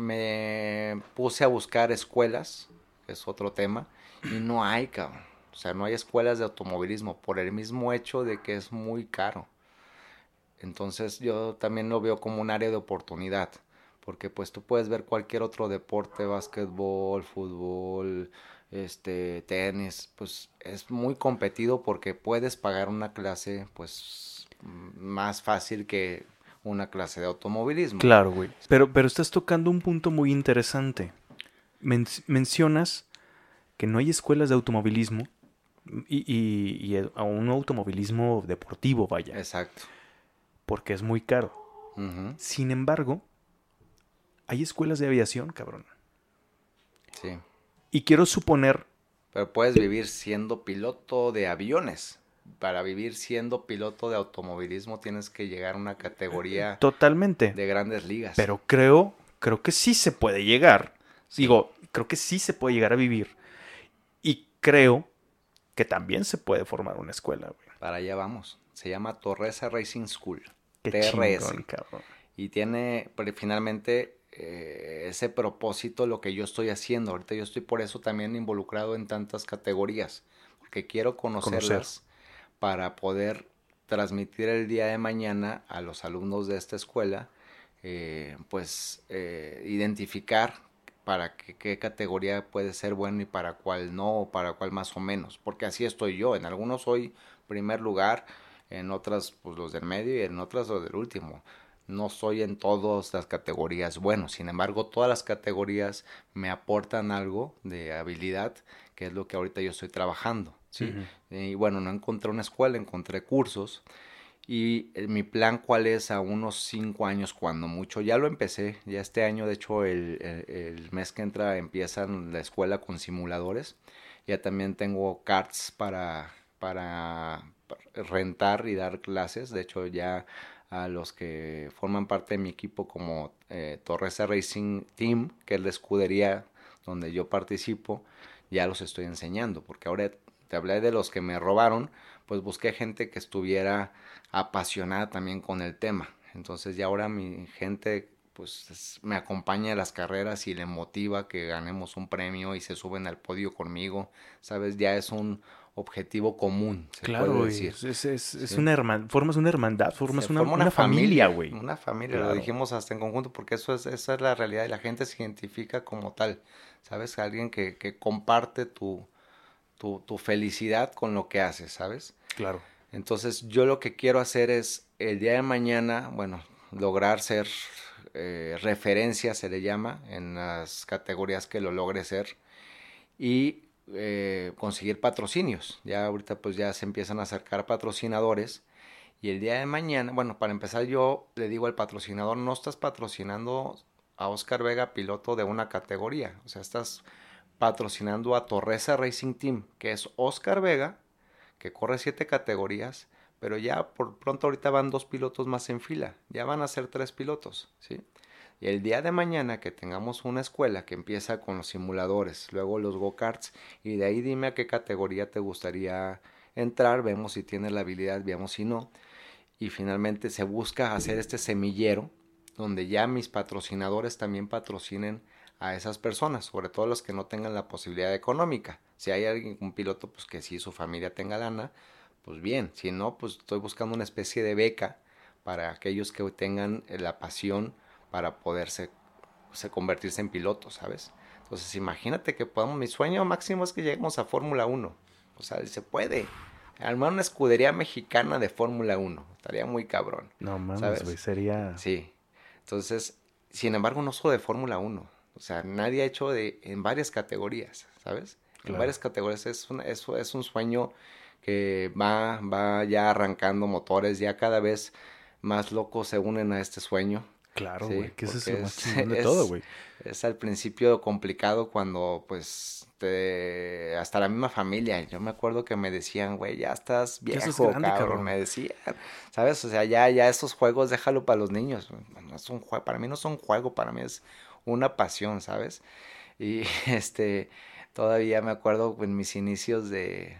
me puse a buscar escuelas, que es otro tema, y no hay, cabrón. O sea, no hay escuelas de automovilismo por el mismo hecho de que es muy caro. Entonces yo también lo veo como un área de oportunidad, porque pues tú puedes ver cualquier otro deporte, básquetbol, fútbol, este, tenis, pues es muy competido porque puedes pagar una clase pues más fácil que una clase de automovilismo. Claro, güey. Pero, pero estás tocando un punto muy interesante. Men- mencionas que no hay escuelas de automovilismo y, y, a un automovilismo deportivo, vaya, Exacto. porque es muy caro. Sin embargo, hay escuelas de aviación, cabrón. Sí. Y quiero suponer, Pero puedes vivir siendo piloto de aviones. Para vivir siendo piloto de automovilismo tienes que llegar a una categoría totalmente, de grandes ligas. pero creo, creo que sí se puede llegar. Digo, creo que sí se puede llegar a vivir. Y creo que también se puede formar una escuela, güey. Para allá vamos. Se llama Torresa Racing School. Qué TRS. chingón, cabrón. Y tiene pero finalmente eh, ese propósito lo que yo estoy haciendo. Ahorita yo estoy por eso también involucrado en tantas categorías. Porque quiero conocerlas para poder transmitir el día de mañana a los alumnos de esta escuela, eh, pues eh, identificar para qué, categoría puede ser bueno y para cuál no, o para cuál más o menos. Porque así estoy yo. En algunos soy primer lugar, en otras pues los del medio y en otras los del último. No soy en todas las categorías bueno, sin embargo todas las categorías me aportan algo de habilidad, que es lo que ahorita yo estoy trabajando. ¿Sí? Y bueno, no encontré una escuela, encontré cursos. Y eh, mi plan, ¿cuál es? A unos cinco años, cuando mucho. Ya lo empecé. Ya este año, de hecho, el, el- el mes que entra empiezan la escuela con simuladores. Ya también tengo carts para, para rentar y dar clases. De hecho, ya a los que forman parte de mi equipo como eh, Torresa Racing Team, que es la escudería donde yo participo, ya los estoy enseñando. Porque ahora te hablé de los que me robaron, pues busqué gente que estuviera apasionada también con el tema. Entonces ya ahora mi gente pues es- me acompaña a las carreras y le motiva que ganemos un premio y se suben al podio conmigo, ¿sabes? Ya es un objetivo común, se Claro, puede decir. Es, es, es- Sí. una hermandad, formas una hermandad, formas Se una, familia, güey. Una familia, lo dijimos hasta en conjunto, porque eso es, esa es la realidad y la gente se identifica como tal, ¿sabes? Alguien que, que comparte tu, tu, tu felicidad con lo que haces, ¿sabes? Claro. Entonces yo lo que quiero hacer es el día de mañana, bueno, lograr ser eh, referencia, se le llama, en las categorías que lo logre ser y eh, conseguir patrocinios. Ya ahorita pues ya se empiezan a acercar patrocinadores y el día de mañana, bueno, para empezar yo le digo al patrocinador, no estás patrocinando a Oscar Vega, piloto de una categoría, o sea, estás patrocinando a Torresa Racing Team, que es Oscar Vega, que corre siete categorías, pero ya por pronto ahorita van dos pilotos más en fila, ya van a ser tres pilotos, ¿sí? Y el día de mañana que tengamos una escuela que empieza con los simuladores, luego los go-karts, y de ahí dime a qué categoría te gustaría entrar, vemos si tienes la habilidad, veamos si no. Y finalmente se busca hacer este semillero donde ya mis patrocinadores también patrocinen a esas personas, sobre todo los que no tengan la posibilidad económica. Si hay alguien, un piloto, pues que sí su familia tenga lana, pues bien, si no, pues estoy buscando una especie de beca para aquellos que tengan la pasión para poderse se convertirse en piloto, ¿sabes? Entonces, imagínate que podamos, mi sueño máximo es que lleguemos a Fórmula 1. O sea, se puede. Armar una escudería mexicana de Fórmula 1. Estaría muy cabrón. No mames, güey, sería... Sí. Entonces, sin embargo, no solo de Fórmula 1. O sea, nadie ha hecho de, en varias categorías, ¿sabes? En varias categorías. Es, una, es, es un sueño que va, va ya arrancando motores, ya cada vez más locos se unen a este sueño. Claro, güey, que ese es lo más de todo, güey. Es al principio complicado cuando, pues, te, hasta la misma familia. Yo me acuerdo que me decían, güey, ya estás viejo, cabrón, Me decían, ¿sabes? O sea, ya, ya estos juegos déjalo para los niños. No es un juego, para mí no es un juego, para mí es una pasión, ¿sabes? Y este, todavía me acuerdo en mis inicios de,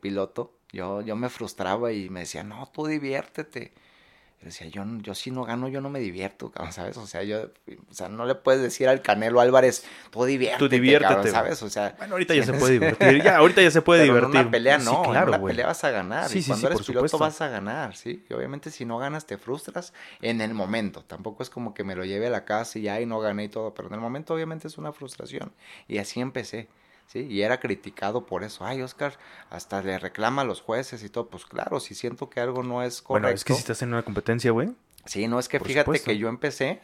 piloto, yo, yo me frustraba y me decía, no, tú diviértete decía, yo, yo si no gano, yo no me divierto, ¿sabes? O sea, yo, o sea, no le puedes decir al Canelo Álvarez, tú diviértete, tú diviértete, ¿sabes? O sea, bueno, ahorita ya se puede divertir, ya, ahorita ya se puede divertir. En una pelea no, en una pelea vas a ganar, y cuando eres piloto vas a ganar, ¿sí? Y obviamente si no ganas te frustras en el momento, tampoco es como que me lo lleve a la casa y ya, y no gané y todo, pero en el momento obviamente es una frustración, y así empecé. ¿Sí? Y era criticado por eso. Ay, Oscar, hasta le reclama a los jueces y todo. Pues claro, si siento que algo no es correcto. Bueno, es que si estás en una competencia, güey. Sí, no, es que fíjate que yo empecé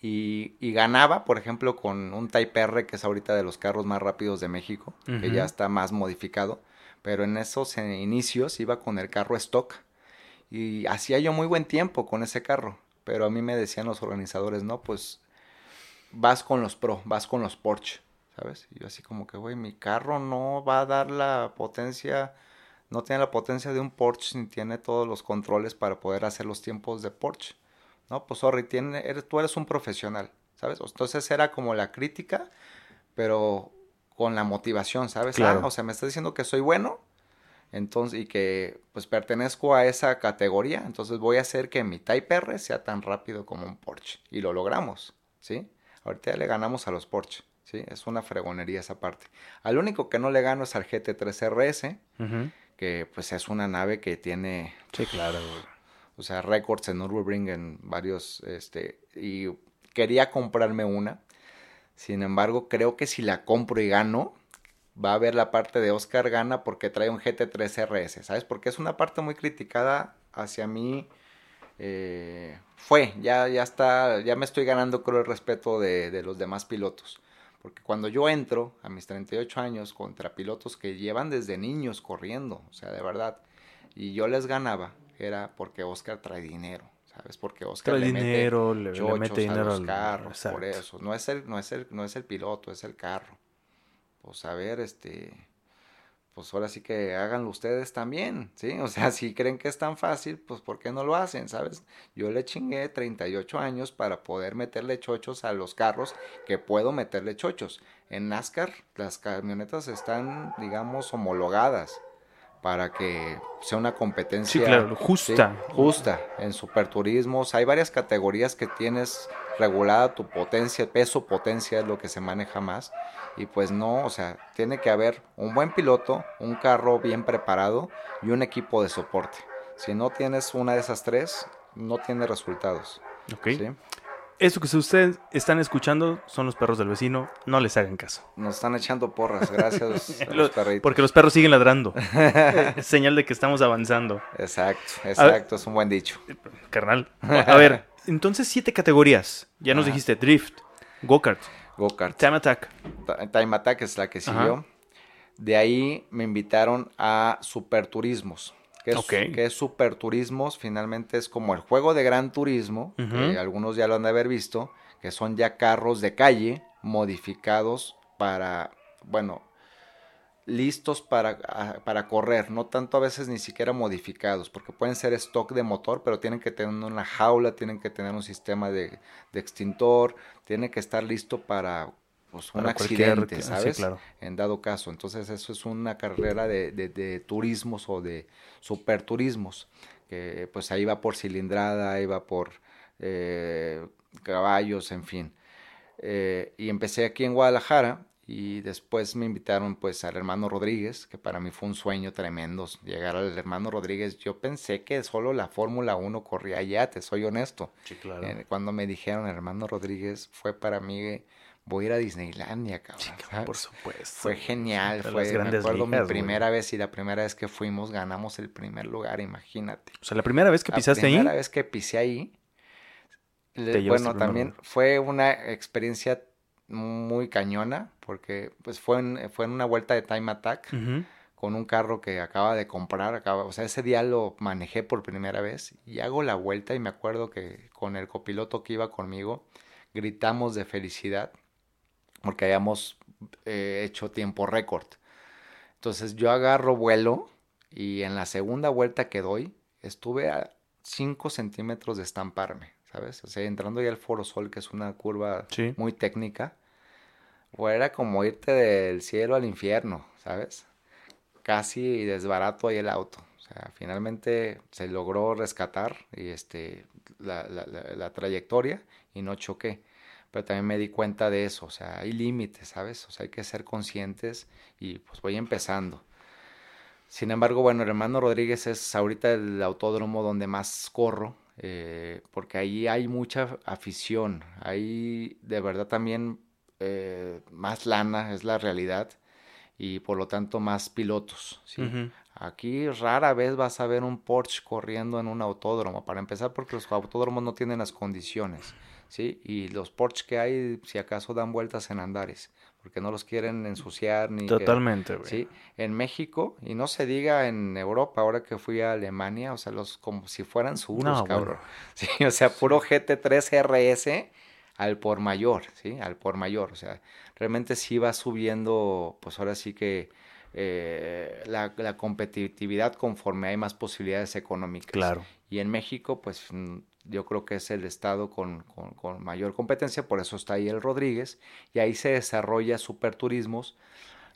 y, y, ganaba, por ejemplo, con un Type R, que es ahorita de los carros más rápidos de México, que ya está más modificado. Pero en esos inicios iba con el carro stock y hacía yo muy buen tiempo con ese carro. Pero a mí me decían los organizadores, no, pues vas con los Pro, vas con los Porsche. ¿Sabes? Y yo así como que, güey, mi carro no va a dar la potencia, no tiene la potencia de un Porsche ni tiene todos los controles para poder hacer los tiempos de Porsche. No, pues sorry, tiene, eres, tú eres un profesional, ¿sabes? Entonces era como la crítica, pero con la motivación, ¿sabes? Ah, o sea, me está diciendo que soy bueno, entonces, y que pues pertenezco a esa categoría, entonces voy a hacer que mi Type R sea tan rápido como un Porsche. Y lo logramos, ¿sí? Ahorita le ganamos a los Porsche. ¿Sí? Es una fregonería esa parte. Al único que no le gano es al GT3 RS, que pues es una nave que tiene... Sí, claro. O sea, récords en Nürburgring en varios, este, y quería comprarme una. Sin embargo, creo que si la compro y gano, va a haber la parte de Oscar gana porque trae un GT3 RS, ¿sabes? Porque es una parte muy criticada hacia mí. Eh, fue, ya, ya está, ya me estoy ganando creo el respeto de, de los demás pilotos. Porque cuando yo entro a mis 38 años contra pilotos que llevan desde niños corriendo, o sea, de verdad, y yo les ganaba, era porque Oscar trae dinero, ¿sabes? Porque Oscar trae le dinero, mete le, mete dinero a los carros, por eso. No es, el, no, es el, no es el piloto, es el carro. Pues a ver, este pues ahora sí que háganlo ustedes también, ¿sí? O sea, si creen que es tan fácil, pues ¿por qué no lo hacen, sabes? Yo le chingué 38 años para poder meterle chochos a los carros que puedo meterle chochos. En NASCAR las camionetas están, digamos, homologadas para que sea una competencia sí, claro, justa. justa. En superturismos hay varias categorías que tienes regulada tu potencia, peso potencia es lo que se maneja más y pues no, o sea, tiene que haber un buen piloto, un carro bien preparado y un equipo de soporte. Si no tienes una de esas tres, no tiene resultados. Ok. Eso que ustedes están escuchando son los perros del vecino, no les hagan caso. Nos están echando porras, gracias a los perritos. Porque los perros siguen ladrando. señal de que estamos avanzando. Exacto, exacto, es un buen dicho. Carnal. A ver, entonces siete categorías. Ya nos dijiste drift, go-kart, Go-kart. Time Attack. Time Attack es la que siguió. De ahí me invitaron a Superturismos. ¿Qué es, que es Superturismos? Finalmente es como el juego de Gran Turismo, que algunos ya lo han de haber visto, que son ya carros de calle modificados para, bueno, listos para, para, correr, no tanto a veces ni siquiera modificados, porque pueden ser stock de motor, pero tienen que tener una jaula, tienen que tener un sistema de, de extintor, tienen que estar listo para pues, un accidente, ¿sabes? claro. En dado caso. Entonces eso es una carrera de, de, de turismos o de superturismos, que pues ahí va por cilindrada, ahí va por eh, caballos, en fin. Eh, y empecé aquí en Guadalajara y después me invitaron pues al hermano Rodríguez, que para mí fue un sueño tremendo llegar al hermano Rodríguez. Yo pensé que solo la Fórmula 1 corría allá, te soy honesto. Sí, claro. Eh, cuando me dijeron hermano Rodríguez fue para mí voy a ir a Disneylandia, cabrón. por supuesto. Fue genial, fue, me acuerdo mi primera vez y la primera vez que fuimos ganamos el primer lugar, imagínate. O sea, la primera vez que pisaste ahí. La primera vez que pisé ahí. bueno, también fue una experiencia muy cañona porque pues fue en, fue en una vuelta de Time Attack con un carro que acaba de comprar, acaba, o sea, ese día lo manejé por primera vez y hago la vuelta y me acuerdo que con el copiloto que iba conmigo gritamos de felicidad porque habíamos eh, hecho tiempo récord. Entonces yo agarro vuelo y en la segunda vuelta que doy estuve a 5 centímetros de estamparme, ¿sabes? O sea, entrando ya al Foro Sol, que es una curva muy técnica, era como irte del cielo al infierno, ¿sabes? Casi desbarato ahí el auto. O sea, finalmente se logró rescatar y este, la, la, la, trayectoria y no choqué. Pero también me di cuenta de eso, o sea, hay límites, ¿sabes? O sea, hay que ser conscientes y pues voy empezando. Sin embargo, bueno, el hermano Rodríguez es ahorita el autódromo donde más corro, eh, porque ahí hay mucha afición, ahí de verdad también eh, más lana, es la realidad, y por lo tanto más pilotos. ¿sí? Aquí rara vez vas a ver un Porsche corriendo en un autódromo, para empezar porque los autódromos no tienen las condiciones, ¿sí? Y los Porsche que hay, si acaso dan vueltas en andares, porque no los quieren ensuciar ni... Totalmente, Sí, en México, y no se diga en Europa, ahora que fui a Alemania, o sea, los como si fueran suros, cabrón. Sí, o sea, puro GT3 RS al por mayor, ¿sí? Al por mayor, o sea, realmente sí va subiendo, pues ahora sí que eh, la, la, competitividad conforme hay más posibilidades económicas. Claro. Y en México, pues yo creo que es el estado con, con, mayor competencia, por eso está ahí el Rodríguez, y ahí se desarrolla Superturismos,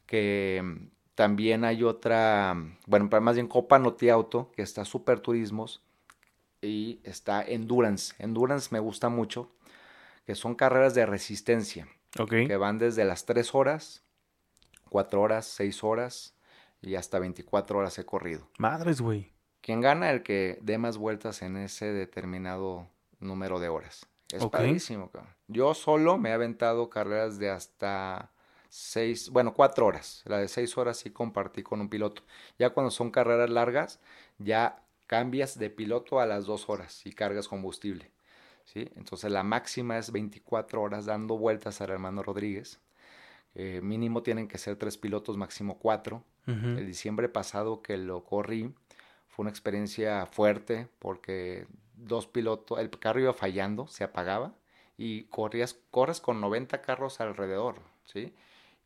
que mm, también hay otra, mm, bueno, más bien Copa Noti Auto, que está Superturismos, y está Endurance. Endurance me gusta mucho que son carreras de resistencia. Que van desde las 3 horas, 4 horas, 6 horas y hasta 24 horas he corrido. Madres, güey. ¿Quién gana? El que dé más vueltas en ese determinado número de horas. Es padrísimo, cabrón. Yo solo me he aventado carreras de hasta 6, bueno, 4 horas. La de 6 horas sí compartí con un piloto. Ya cuando son carreras largas, ya cambias de piloto a las 2 horas y cargas combustible. ¿sí? Entonces la máxima es 24 horas dando vueltas al hermano Rodríguez. Eh, mínimo tienen que ser tres pilotos, máximo cuatro. El diciembre pasado que lo corrí fue una experiencia fuerte porque dos pilotos, el carro iba fallando, se apagaba y corrías, corres con 90 carros alrededor, ¿sí?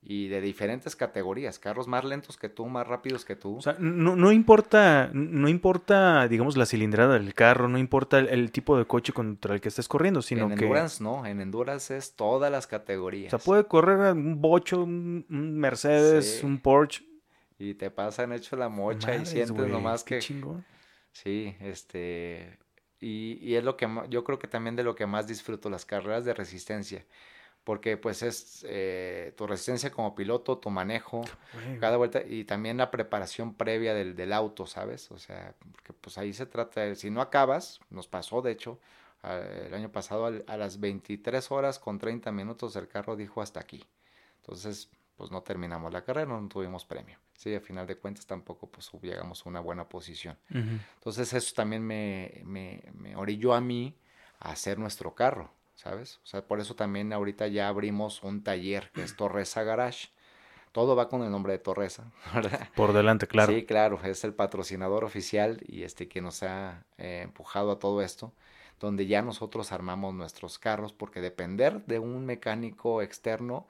y de diferentes categorías, carros más lentos que tú, más rápidos que tú. O sea, no, no importa, no importa, digamos, la cilindrada del carro, no importa el, tipo de coche contra el que estés corriendo, sino que... En Endurance no, en Endurance es todas las categorías. O sea, puede correr un Bocho, un, Mercedes, un Porsche. Y te pasan hecho la mocha y sientes nomás que... chingón. Sí, este... Y, y es lo que yo creo que también de lo que más disfruto, las carreras de resistencia porque pues es eh, tu resistencia como piloto, tu manejo, cada vuelta y también la preparación previa del, del, auto, ¿sabes? O sea, porque pues ahí se trata de, si no acabas, nos pasó de hecho, el año pasado a, las 23 horas con 30 minutos el carro dijo hasta aquí. Entonces, pues no terminamos la carrera, no tuvimos premio. Sí, a final de cuentas tampoco pues llegamos a una buena posición. Entonces eso también me, me, me orilló a mí a hacer nuestro carro. ¿sabes? O sea, por eso también ahorita ya abrimos un taller que es Torresa Garage. Todo va con el nombre de Torresa, ¿verdad? Por delante, claro. Sí, claro, es el patrocinador oficial y este que nos ha eh, empujado a todo esto, donde ya nosotros armamos nuestros carros, porque depender de un mecánico externo,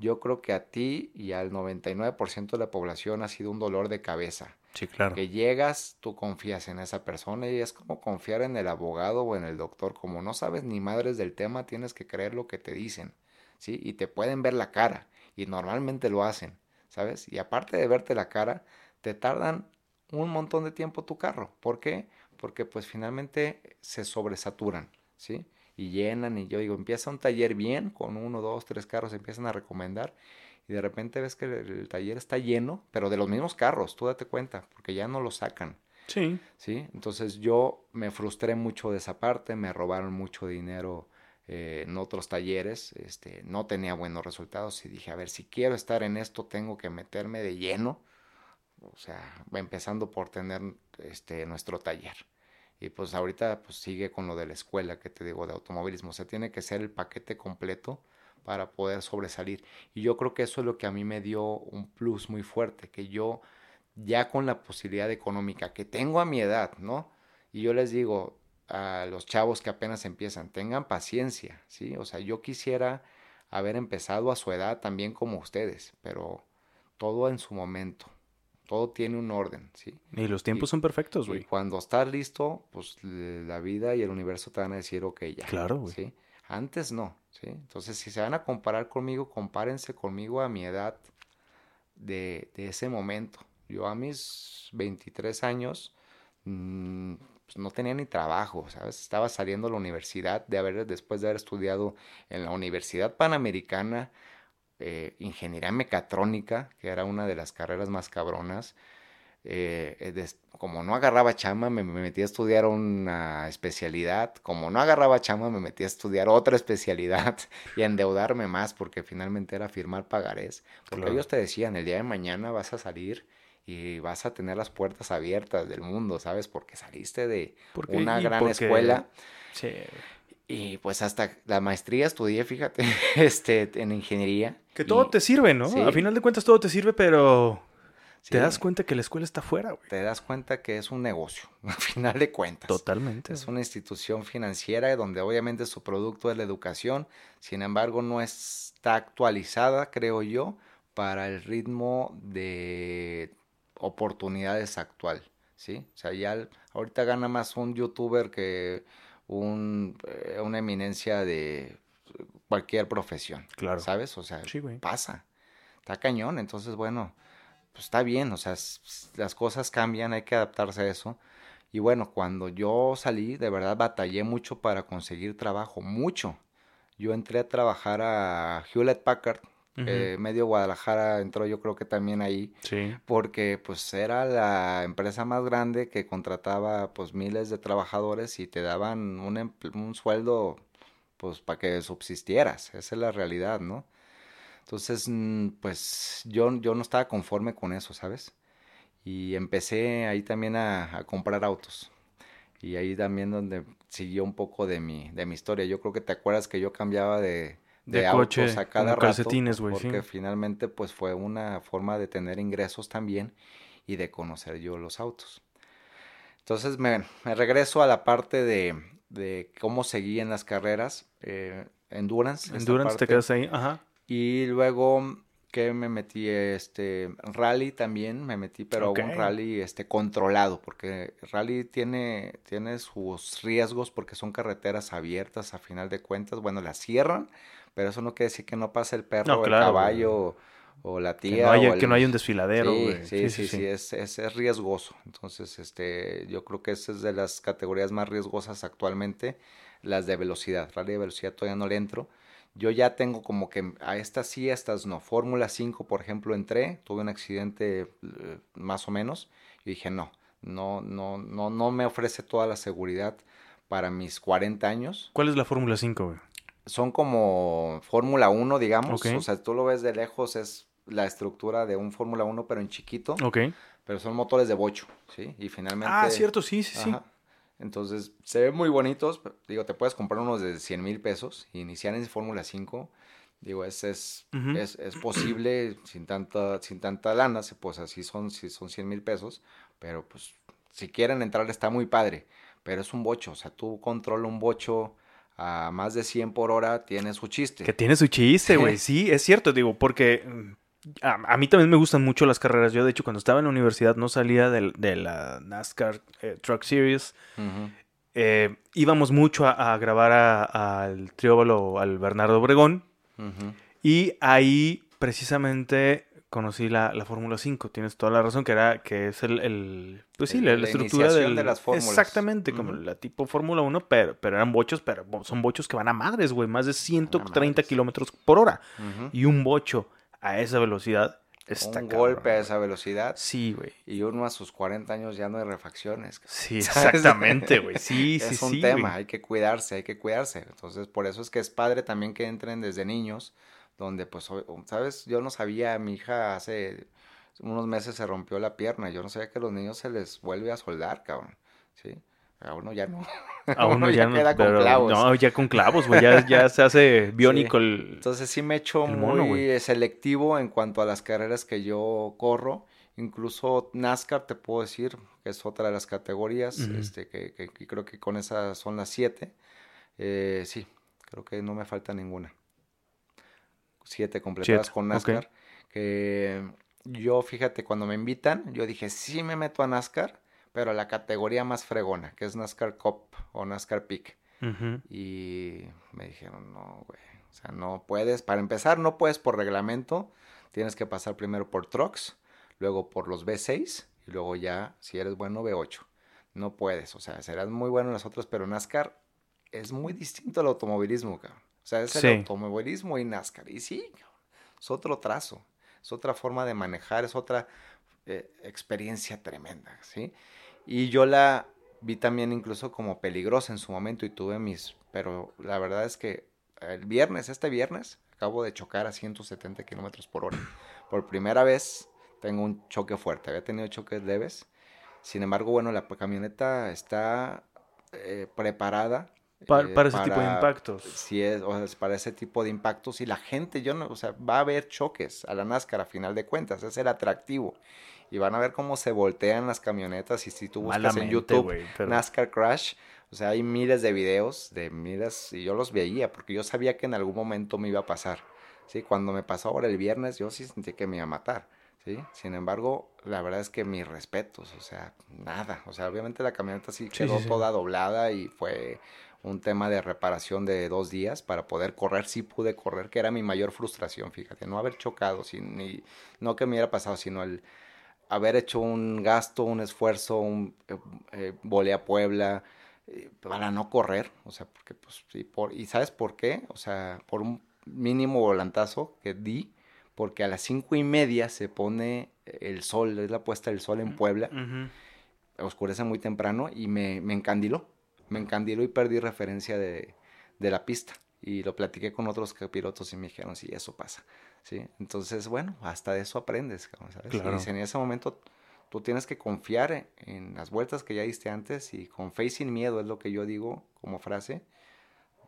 yo creo que a ti y al 99% de la población ha sido un dolor de cabeza. Sí, claro. Que llegas, tú confías en esa persona y es como confiar en el abogado o en el doctor. Como no sabes ni madres del tema, tienes que creer lo que te dicen, ¿sí? Y te pueden ver la cara y normalmente lo hacen, ¿sabes? Y aparte de verte la cara, te tardan un montón de tiempo tu carro. ¿Por qué? Porque pues finalmente se sobresaturan, ¿sí? Y llenan y yo digo, empieza un taller bien, con uno, dos, tres carros empiezan a recomendar y de repente ves que el, taller está lleno, pero de los mismos carros, tú date cuenta, porque ya no lo sacan. Sí. Sí, entonces yo me frustré mucho de esa parte, me robaron mucho dinero eh, en otros talleres, este, no tenía buenos resultados y dije, a ver, si quiero estar en esto tengo que meterme de lleno, o sea, empezando por tener este, nuestro taller. Y pues ahorita pues sigue con lo de la escuela que te digo de automovilismo. O sea, tiene que ser el paquete completo para poder sobresalir. Y yo creo que eso es lo que a mí me dio un plus muy fuerte, que yo ya con la posibilidad económica que tengo a mi edad, ¿no? Y yo les digo a los chavos que apenas empiezan, tengan paciencia, ¿sí? O sea, yo quisiera haber empezado a su edad también como ustedes, pero todo en su momento todo tiene un orden, ¿sí? Y los tiempos son perfectos, güey. Y cuando estás listo, pues la vida y el universo te van a decir, ok, ya. Claro, güey. ¿sí? Antes no, ¿sí? Entonces, si se van a comparar conmigo, compárense conmigo a mi edad de, ese momento. Yo a mis 23 años mm, pues, no tenía ni trabajo, ¿sabes? Estaba saliendo de la universidad, de haber, después de haber estudiado en la Universidad Panamericana, eh, ingeniería mecatrónica, que era una de las carreras más cabronas. Eh, eh, como no agarraba chama, me, metí a estudiar una especialidad. Como no agarraba chama, me metí a estudiar otra especialidad y a endeudarme más porque finalmente era firmar pagarés. Porque ellos te decían, el día de mañana vas a salir y vas a tener las puertas abiertas del mundo, ¿sabes? Porque saliste de una gran escuela. Sí. Y pues hasta la maestría estudié, fíjate, este, en ingeniería. Que todo te sirve, ¿no? A final de cuentas todo te sirve, pero te das cuenta que la escuela está fuera, güey. Te das cuenta que es un negocio, a final de cuentas. Totalmente. Es una institución financiera donde obviamente su producto es la educación, sin embargo no está actualizada, creo yo, para el ritmo de oportunidades actual, ¿sí? O sea, ya ahorita gana más un youtuber que un, eh, una eminencia de cualquier profesión. Claro. ¿Sabes? O sea, pasa. Está cañón. Entonces, bueno, pues está bien. O sea, las cosas cambian, hay que adaptarse a eso. Y bueno, cuando yo salí, de verdad batallé mucho para conseguir trabajo. Mucho. Yo entré a trabajar a Hewlett Packard, eh, medio Guadalajara entró yo creo que también ahí. Sí. Porque pues era la empresa más grande que contrataba pues miles de trabajadores y te daban un, un sueldo pues para que subsistieras. Esa es la realidad, ¿no? Entonces, mm, pues yo, yo no estaba conforme con eso, ¿sabes? Y empecé ahí también a, a comprar autos. Y ahí también donde siguió un poco de mi, de mi historia. Yo creo que te acuerdas que yo cambiaba de, de, autos a cada rato. porque finalmente pues fue una forma de tener ingresos también y de conocer yo los autos. Entonces me, regreso a la parte de, de cómo seguí en las carreras. Eh, endurance. Endurance, te quedas ahí, ajá. Y luego que me metí este rally también me metí pero un rally este controlado porque rally tiene tiene sus riesgos porque son carreteras abiertas a final de cuentas bueno las cierran pero eso no quiere decir que no pase el perro, o el caballo o la tía. Que no haya, que no haya un desfiladero, sí, Sí, sí, sí, es, es, es, riesgoso. Entonces, este, yo creo que esa es de las categorías más riesgosas actualmente, las de velocidad. Rally de velocidad todavía no le entro. Yo ya tengo como que a estas sí, a estas no. Fórmula 5, por ejemplo, entré, tuve un accidente eh, más o menos, y dije, no, no, no, no, no me ofrece toda la seguridad para mis 40 años. ¿Cuál es la Fórmula 5, güey? son como Fórmula 1, digamos. O sea, tú lo ves de lejos, es la estructura de un Fórmula 1, pero en chiquito. Ok. Pero son motores de bocho, ¿sí? Y finalmente... Ah, cierto, sí, sí, sí. Entonces, se ven muy bonitos. Digo, te puedes comprar unos de 100 mil pesos y iniciar en Fórmula 5. Digo, es, es, es, posible sin tanta, sin tanta lana, pues así son, si son 100 mil pesos. Pero pues, si quieren entrar está muy padre. Pero es un bocho, o sea, tú controla un bocho a más de 100 por hora tiene su chiste. Que tiene su chiste, güey. Sí, es cierto, digo, porque a, mí también me gustan mucho las carreras. Yo, de hecho, cuando estaba en la universidad no salía de, la NASCAR eh, Truck Series. Eh, íbamos mucho a, grabar al Trióbalo, al Bernardo Obregón. Y ahí precisamente conocí la, la Fórmula 5. Tienes toda la razón, que era que es el, pues sí, la, estructura de las fórmulas. Exactamente, como la tipo Fórmula 1, pero, pero eran bochos, pero son bochos que van a madres, güey, más de 130 kilómetros por hora. Y un bocho a esa velocidad Está un golpe a esa velocidad. Sí, güey. Y uno a sus 40 años ya no hay refacciones. Sí, exactamente, güey. Sí, sí, sí. Es un tema, hay que cuidarse, hay que cuidarse. Entonces, por eso es que es padre también que entren desde niños donde pues, ¿sabes? Yo no sabía, mi hija hace unos meses se rompió la pierna, yo no sabía que a los niños se les vuelve a soldar, cabrón, ¿sí? A uno ya no. A uno, ya, no, queda con clavos. No, ya con clavos, güey, ya, se hace biónico el Entonces sí me echo muy selectivo en cuanto a las carreras que yo corro. Incluso NASCAR te puedo decir que es otra de las categorías, este, que, que, creo que con esas son las siete. Eh, sí, creo que no me falta ninguna siete completadas con NASCAR. Que yo, fíjate, cuando me invitan, yo dije, sí me meto a NASCAR, pero la categoría más fregona, que es NASCAR Cup o NASCAR Peak. Y me dijeron, no, güey, o sea, no puedes, para empezar, no puedes por reglamento, tienes que pasar primero por trucks, luego por los B6 y luego ya, si eres bueno, B8. No puedes, o sea, serás muy bueno en las otras, pero NASCAR es muy distinto al automovilismo, cabrón. O sea, es el automovilismo y NASCAR. Y sí, es otro trazo, es otra forma de manejar, es otra eh, experiencia tremenda, ¿sí? Y yo la vi también incluso como peligrosa en su momento y tuve mis... Pero la verdad es que el viernes, este viernes, acabo de chocar a 170 kilómetros por hora. Por primera vez tengo un choque fuerte. Había tenido choques leves. Sin embargo, bueno, la camioneta está eh, preparada eh, para, ese tipo de impactos. Sí, es, o sea, para ese tipo de impactos. Y la gente, yo no, o sea, va a haber choques a la NASCAR a final de cuentas. Es el atractivo. Y van a ver cómo se voltean las camionetas. Y si tú buscas en YouTube NASCAR Crash, o sea, hay miles de videos de miles. Y yo los veía porque yo sabía que en algún momento me iba a pasar. ¿sí? Cuando me pasó ahora el viernes, yo sí sentí que me iba a matar. ¿sí? Sin embargo, la verdad es que mis respetos, o sea, nada. O sea, obviamente la camioneta sí quedó toda doblada y fue un tema de reparación de dos días para poder correr. Sí pude correr, que era mi mayor frustración, fíjate, no haber chocado, sin, ni, no que me hubiera pasado, sino el haber hecho un gasto, un esfuerzo, un eh, eh a Puebla eh, para no correr, o sea, porque pues sí, por, y ¿sabes por qué? O sea, por un mínimo volantazo que di, porque a las cinco y media se pone el sol, es la puesta del sol en Puebla, oscurece muy temprano y me, me encandiló me encandiló y perdí referencia de, la pista. Y lo platiqué con otros pilotos y me dijeron, sí, eso pasa. ¿Sí? Entonces, bueno, hasta de eso aprendes, ¿sabes? Y en ese momento tú tienes que confiar en las vueltas que ya diste antes y con fe y sin miedo es lo que yo digo como frase,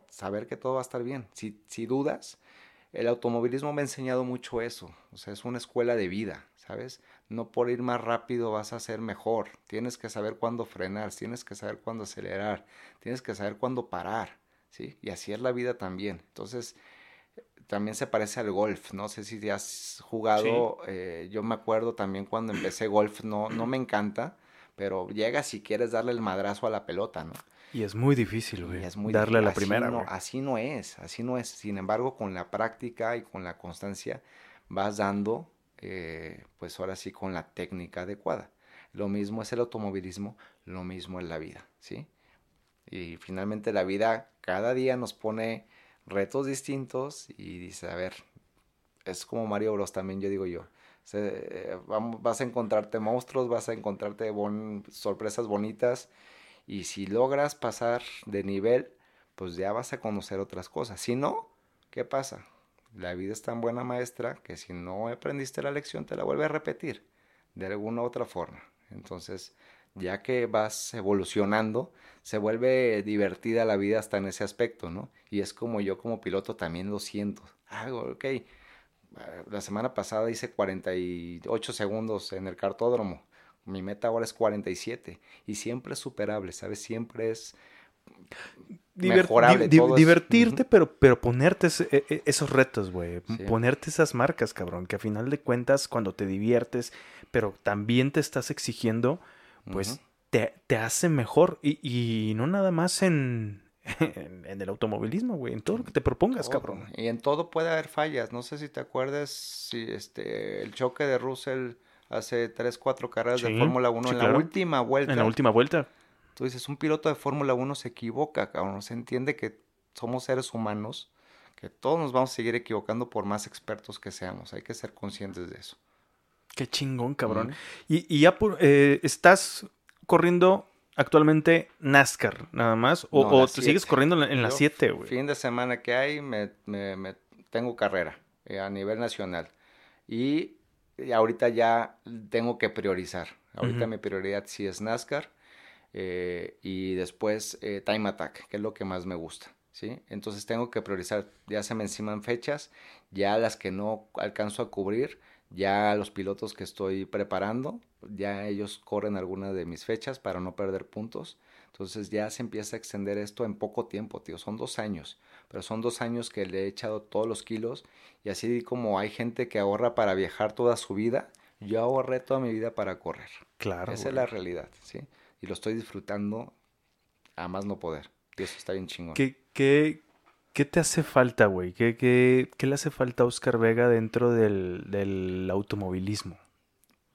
saber que todo va a estar bien. Si, si dudas, el automovilismo me ha enseñado mucho eso, o sea, es una escuela de vida, ¿sabes? No por ir más rápido vas a ser mejor. Tienes que saber cuándo frenar, tienes que saber cuándo acelerar, tienes que saber cuándo parar, ¿sí? Y así es la vida también. Entonces, también se parece al golf. No sé si has jugado. Eh, yo me acuerdo también cuando empecé golf, no, no me encanta, pero llega si quieres darle el madrazo a la pelota, ¿no? Y es muy difícil, güey. Darle a la primera. No, así no es, así no es. Sin embargo, con la práctica y con la constancia vas dando eh, pues ahora sí con la técnica adecuada. Lo mismo es el automovilismo, lo mismo es la vida, ¿sí? Y finalmente la vida cada día nos pone retos distintos y dice, a ver, es como Mario Bros también, yo digo yo. Eh, vas a encontrarte monstruos, vas a encontrarte sorpresas bonitas y si logras pasar de nivel, pues ya vas a conocer otras cosas. Si no, ¿qué pasa? La vida es tan buena maestra que si no aprendiste la lección te la vuelve a repetir de alguna u otra forma. Entonces, ya que vas evolucionando, se vuelve divertida la vida hasta en ese aspecto, ¿no? Y es como yo como piloto también lo siento. Hago, ok, la semana pasada hice 48 segundos en el cartódromo. Mi meta ahora es 47 y siempre es superable, ¿sabes? Siempre es mejorable. divertirte, pero, pero ponerte e, e, esos retos, güey. Ponerte esas marcas, cabrón. Que a final de cuentas, cuando te diviertes, pero también te estás exigiendo, pues te, te, hace mejor. Y, y no nada más en, en, el automovilismo, güey, en todo lo que te propongas, cabrón. Y en todo puede haber fallas. No sé si te acuerdas si este el choque de Russell hace 3, 4 carreras de Fórmula 1 en la última vuelta. En la última vuelta. Tú dices, un piloto de Fórmula 1 se equivoca, cabrón. Se entiende que somos seres humanos, que todos nos vamos a seguir equivocando por más expertos que seamos. Hay que ser conscientes de eso. Qué chingón, cabrón. y, y, ya por, eh, estás corriendo actualmente NASCAR, nada más. O, te sigues corriendo en la 7, güey. Fin de semana que hay, me, me, tengo carrera eh, a nivel nacional. Y, ahorita ya tengo que priorizar. Ahorita mi prioridad sí es NASCAR. Eh, y después Time Attack, que es lo que más me gusta. ¿sí? Entonces tengo que priorizar. Ya se me enciman fechas. Ya las que no alcanzo a cubrir ya los pilotos que estoy preparando, ya ellos corren algunas de mis fechas para no perder puntos. Entonces ya se empieza a extender esto en poco tiempo, tío. Son dos años, pero son dos años que le he echado todos los kilos. Y así como hay gente que ahorra para viajar toda su vida, yo ahorré toda mi vida para correr. Claro. Esa es la realidad, ¿sí? Y lo estoy disfrutando a más no poder. Y eso está bien chingón. ¿Qué, qué, ¿Qué te hace falta, güey? ¿Qué, qué, qué le hace falta a Oscar Vega dentro del, del automovilismo?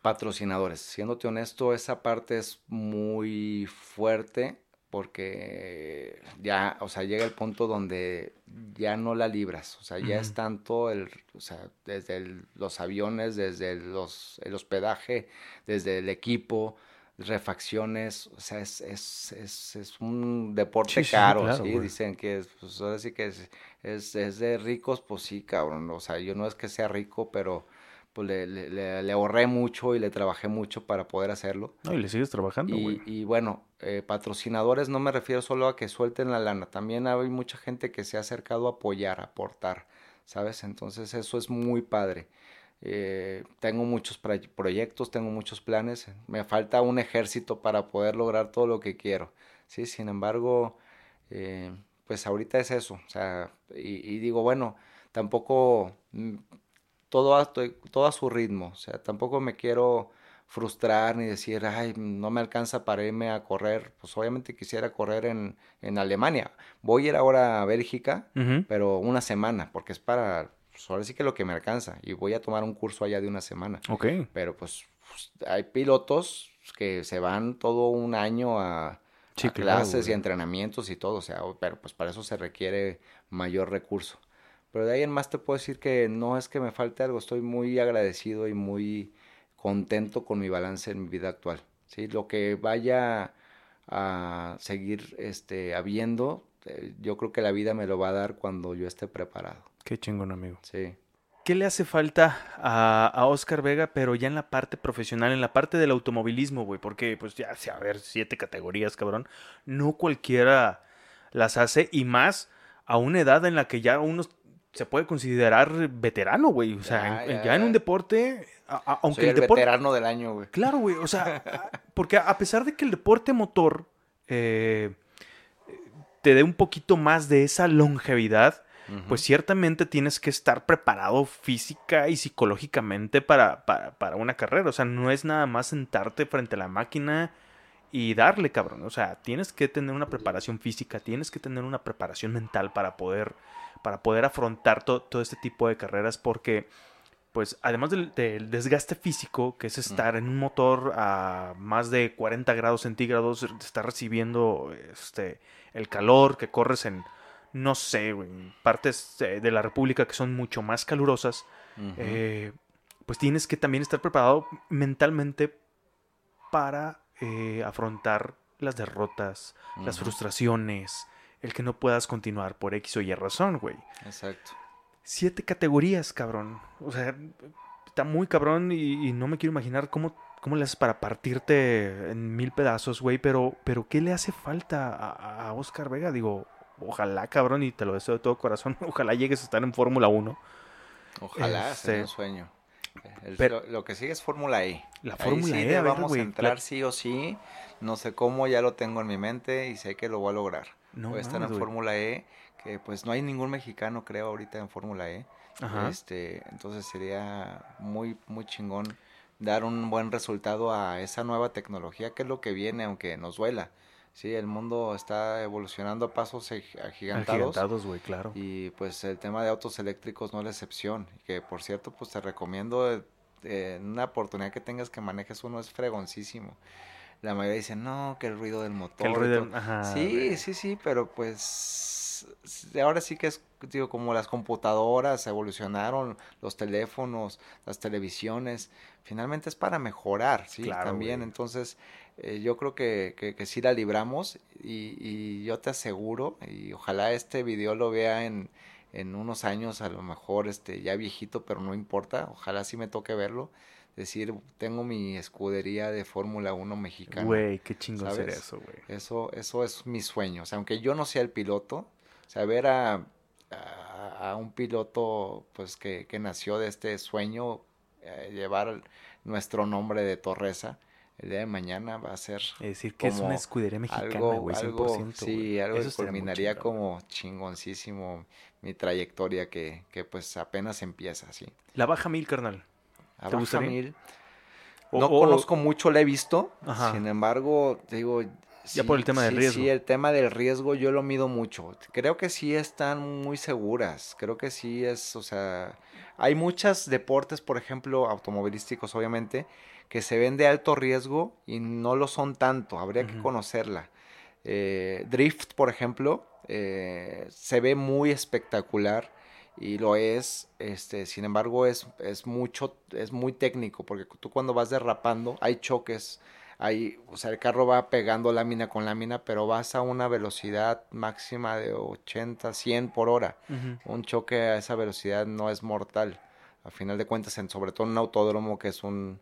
Patrocinadores. Siéndote honesto, esa parte es muy fuerte porque ya, o sea, llega el punto donde ya no la libras, o sea, ya es tanto el, o sea, desde los aviones, desde los, el hospedaje, desde el equipo, refacciones, o sea, es, es, es, es un deporte caro, sí, dicen que es, pues ahora sí que es, es, es, de ricos, pues sí, cabrón, o sea, yo no es que sea rico, pero pues le, le, le, ahorré mucho y le trabajé mucho para poder hacerlo. No, y le sigues trabajando, y, y, bueno, eh, patrocinadores no me refiero solo a que suelten la lana, también hay mucha gente que se ha acercado a apoyar, a aportar, ¿sabes? Entonces eso es muy padre. Eh, tengo muchos proyectos, tengo muchos planes, me falta un ejército para poder lograr todo lo que quiero, ¿sí? Sin embargo, eh, pues ahorita es eso, o sea, y, digo, bueno, tampoco mm, todo a, todo a su ritmo, o sea, tampoco me quiero frustrar ni decir, ay, no me alcanza para irme a correr, pues obviamente quisiera correr en, en Alemania, voy a ir ahora a Bélgica, pero una semana, porque es para pues ahora sí que lo que me alcanza y voy a tomar un curso allá de una semana. Ok. Pero pues, pues hay pilotos que se van todo un año a, clases y entrenamientos y todo, o sea, pero pues para eso se requiere mayor recurso. Pero de ahí en más te puedo decir que no es que me falte algo, estoy muy agradecido y muy contento con mi balance en mi vida actual. ¿sí? Lo que vaya a seguir este, habiendo, eh, yo creo que la vida me lo va a dar cuando yo esté preparado. Qué chingón, amigo. Sí. ¿Qué le hace falta a, a, Oscar Vega, pero ya en la parte profesional, en la parte del automovilismo, güey? Porque, pues ya, a ver, siete categorías, cabrón. No cualquiera las hace y más a una edad en la que ya uno se puede considerar veterano, güey. O sea, ya, en un deporte, aunque Soy el, veterano del año, güey. Claro, güey. O sea, porque a pesar de que el deporte motor eh, te dé un poquito más de esa longevidad, pues ciertamente tienes que estar preparado física y psicológicamente para, para, una carrera. O sea, no es nada más sentarte frente a la máquina y darle, cabrón. O sea, tienes que tener una preparación física, tienes que tener una preparación mental para poder, para poder afrontar todo este tipo de carreras porque pues además del, desgaste físico, que es estar en un motor a más de 40 grados centígrados, estar recibiendo este, el calor, que corres en no sé, partes eh, de la República que son mucho más calurosas, eh, pues tienes que también estar preparado mentalmente para eh, afrontar las derrotas, las frustraciones, el que no puedas continuar por X o Y razón, güey. Exacto. Siete categorías, cabrón. O sea, está muy cabrón y, no me quiero imaginar cómo, cómo le haces para partirte en mil pedazos, güey. Pero, pero ¿qué le hace falta a, a Oscar Vega? Digo, ojalá, cabrón, y te lo deseo de todo corazón, ojalá llegues a estar en Fórmula 1. Ojalá, sea un este, sueño. Pero, lo, que sigue es Fórmula E. La Fórmula E, vamos a entrar sí o sí. No sé cómo, ya lo tengo en mi mente y sé que lo voy a lograr. No, voy a estar en Fórmula E, que pues no hay ningún mexicano, creo, ahorita en Fórmula E. Este, entonces sería muy, muy chingón dar un buen resultado a esa nueva tecnología, que es lo que viene, aunque nos duela. Sí, el mundo está evolucionando a pasos agigantados. Agigantados, güey, claro. Y pues el tema de autos eléctricos no es la excepción. Que por cierto, pues te recomiendo eh, una oportunidad que tengas que manejes uno es fregoncísimo. La mayoría dice, no, que el ruido del motor. el ruido sí, sí, sí, pero pues ahora sí que es, digo, como las computadoras evolucionaron, los teléfonos, las televisiones, finalmente es para mejorar, sí, también. Entonces, eh, yo creo que, que, que, sí la libramos y, y yo te aseguro, y ojalá este video lo vea en, en unos años, a lo mejor este ya viejito, pero no importa, ojalá sí me toque verlo. Decir, tengo mi escudería de Fórmula 1 mexicana. Güey, qué chingo ser eso, güey. Eso, eso es mi sueño. O sea, aunque yo no sea el piloto, o sea, ver a, a, un piloto pues que, que, nació de este sueño, eh, llevar nuestro nombre de Torresa, el día de mañana va a ser. Es decir, que es una escudería mexicana, güey, 100%. sí, algo Eso que culminaría como chingoncísimo mi trayectoria que, que pues apenas empieza, sí. La Baja Mil, carnal. La Baja Mil. No conozco mucho, la he visto. Sin embargo, digo. Ya por el tema del riesgo. Sí, el tema del riesgo yo lo mido mucho. Creo que sí están muy seguras. Creo que sí es, o sea, hay muchos deportes, por ejemplo, automovilísticos, obviamente, que se ven de alto riesgo y no lo son tanto, habría que conocerla. Eh, drift, por ejemplo, eh, se ve muy espectacular y lo es, este, sin embargo es, es mucho, es muy técnico, porque tú cuando vas derrapando hay choques, hay, o sea, el carro va pegando lámina con lámina, pero vas a una velocidad máxima de 80, 100 por hora. Un choque a esa velocidad no es mortal. A final de cuentas, en, sobre todo en un autódromo que es un,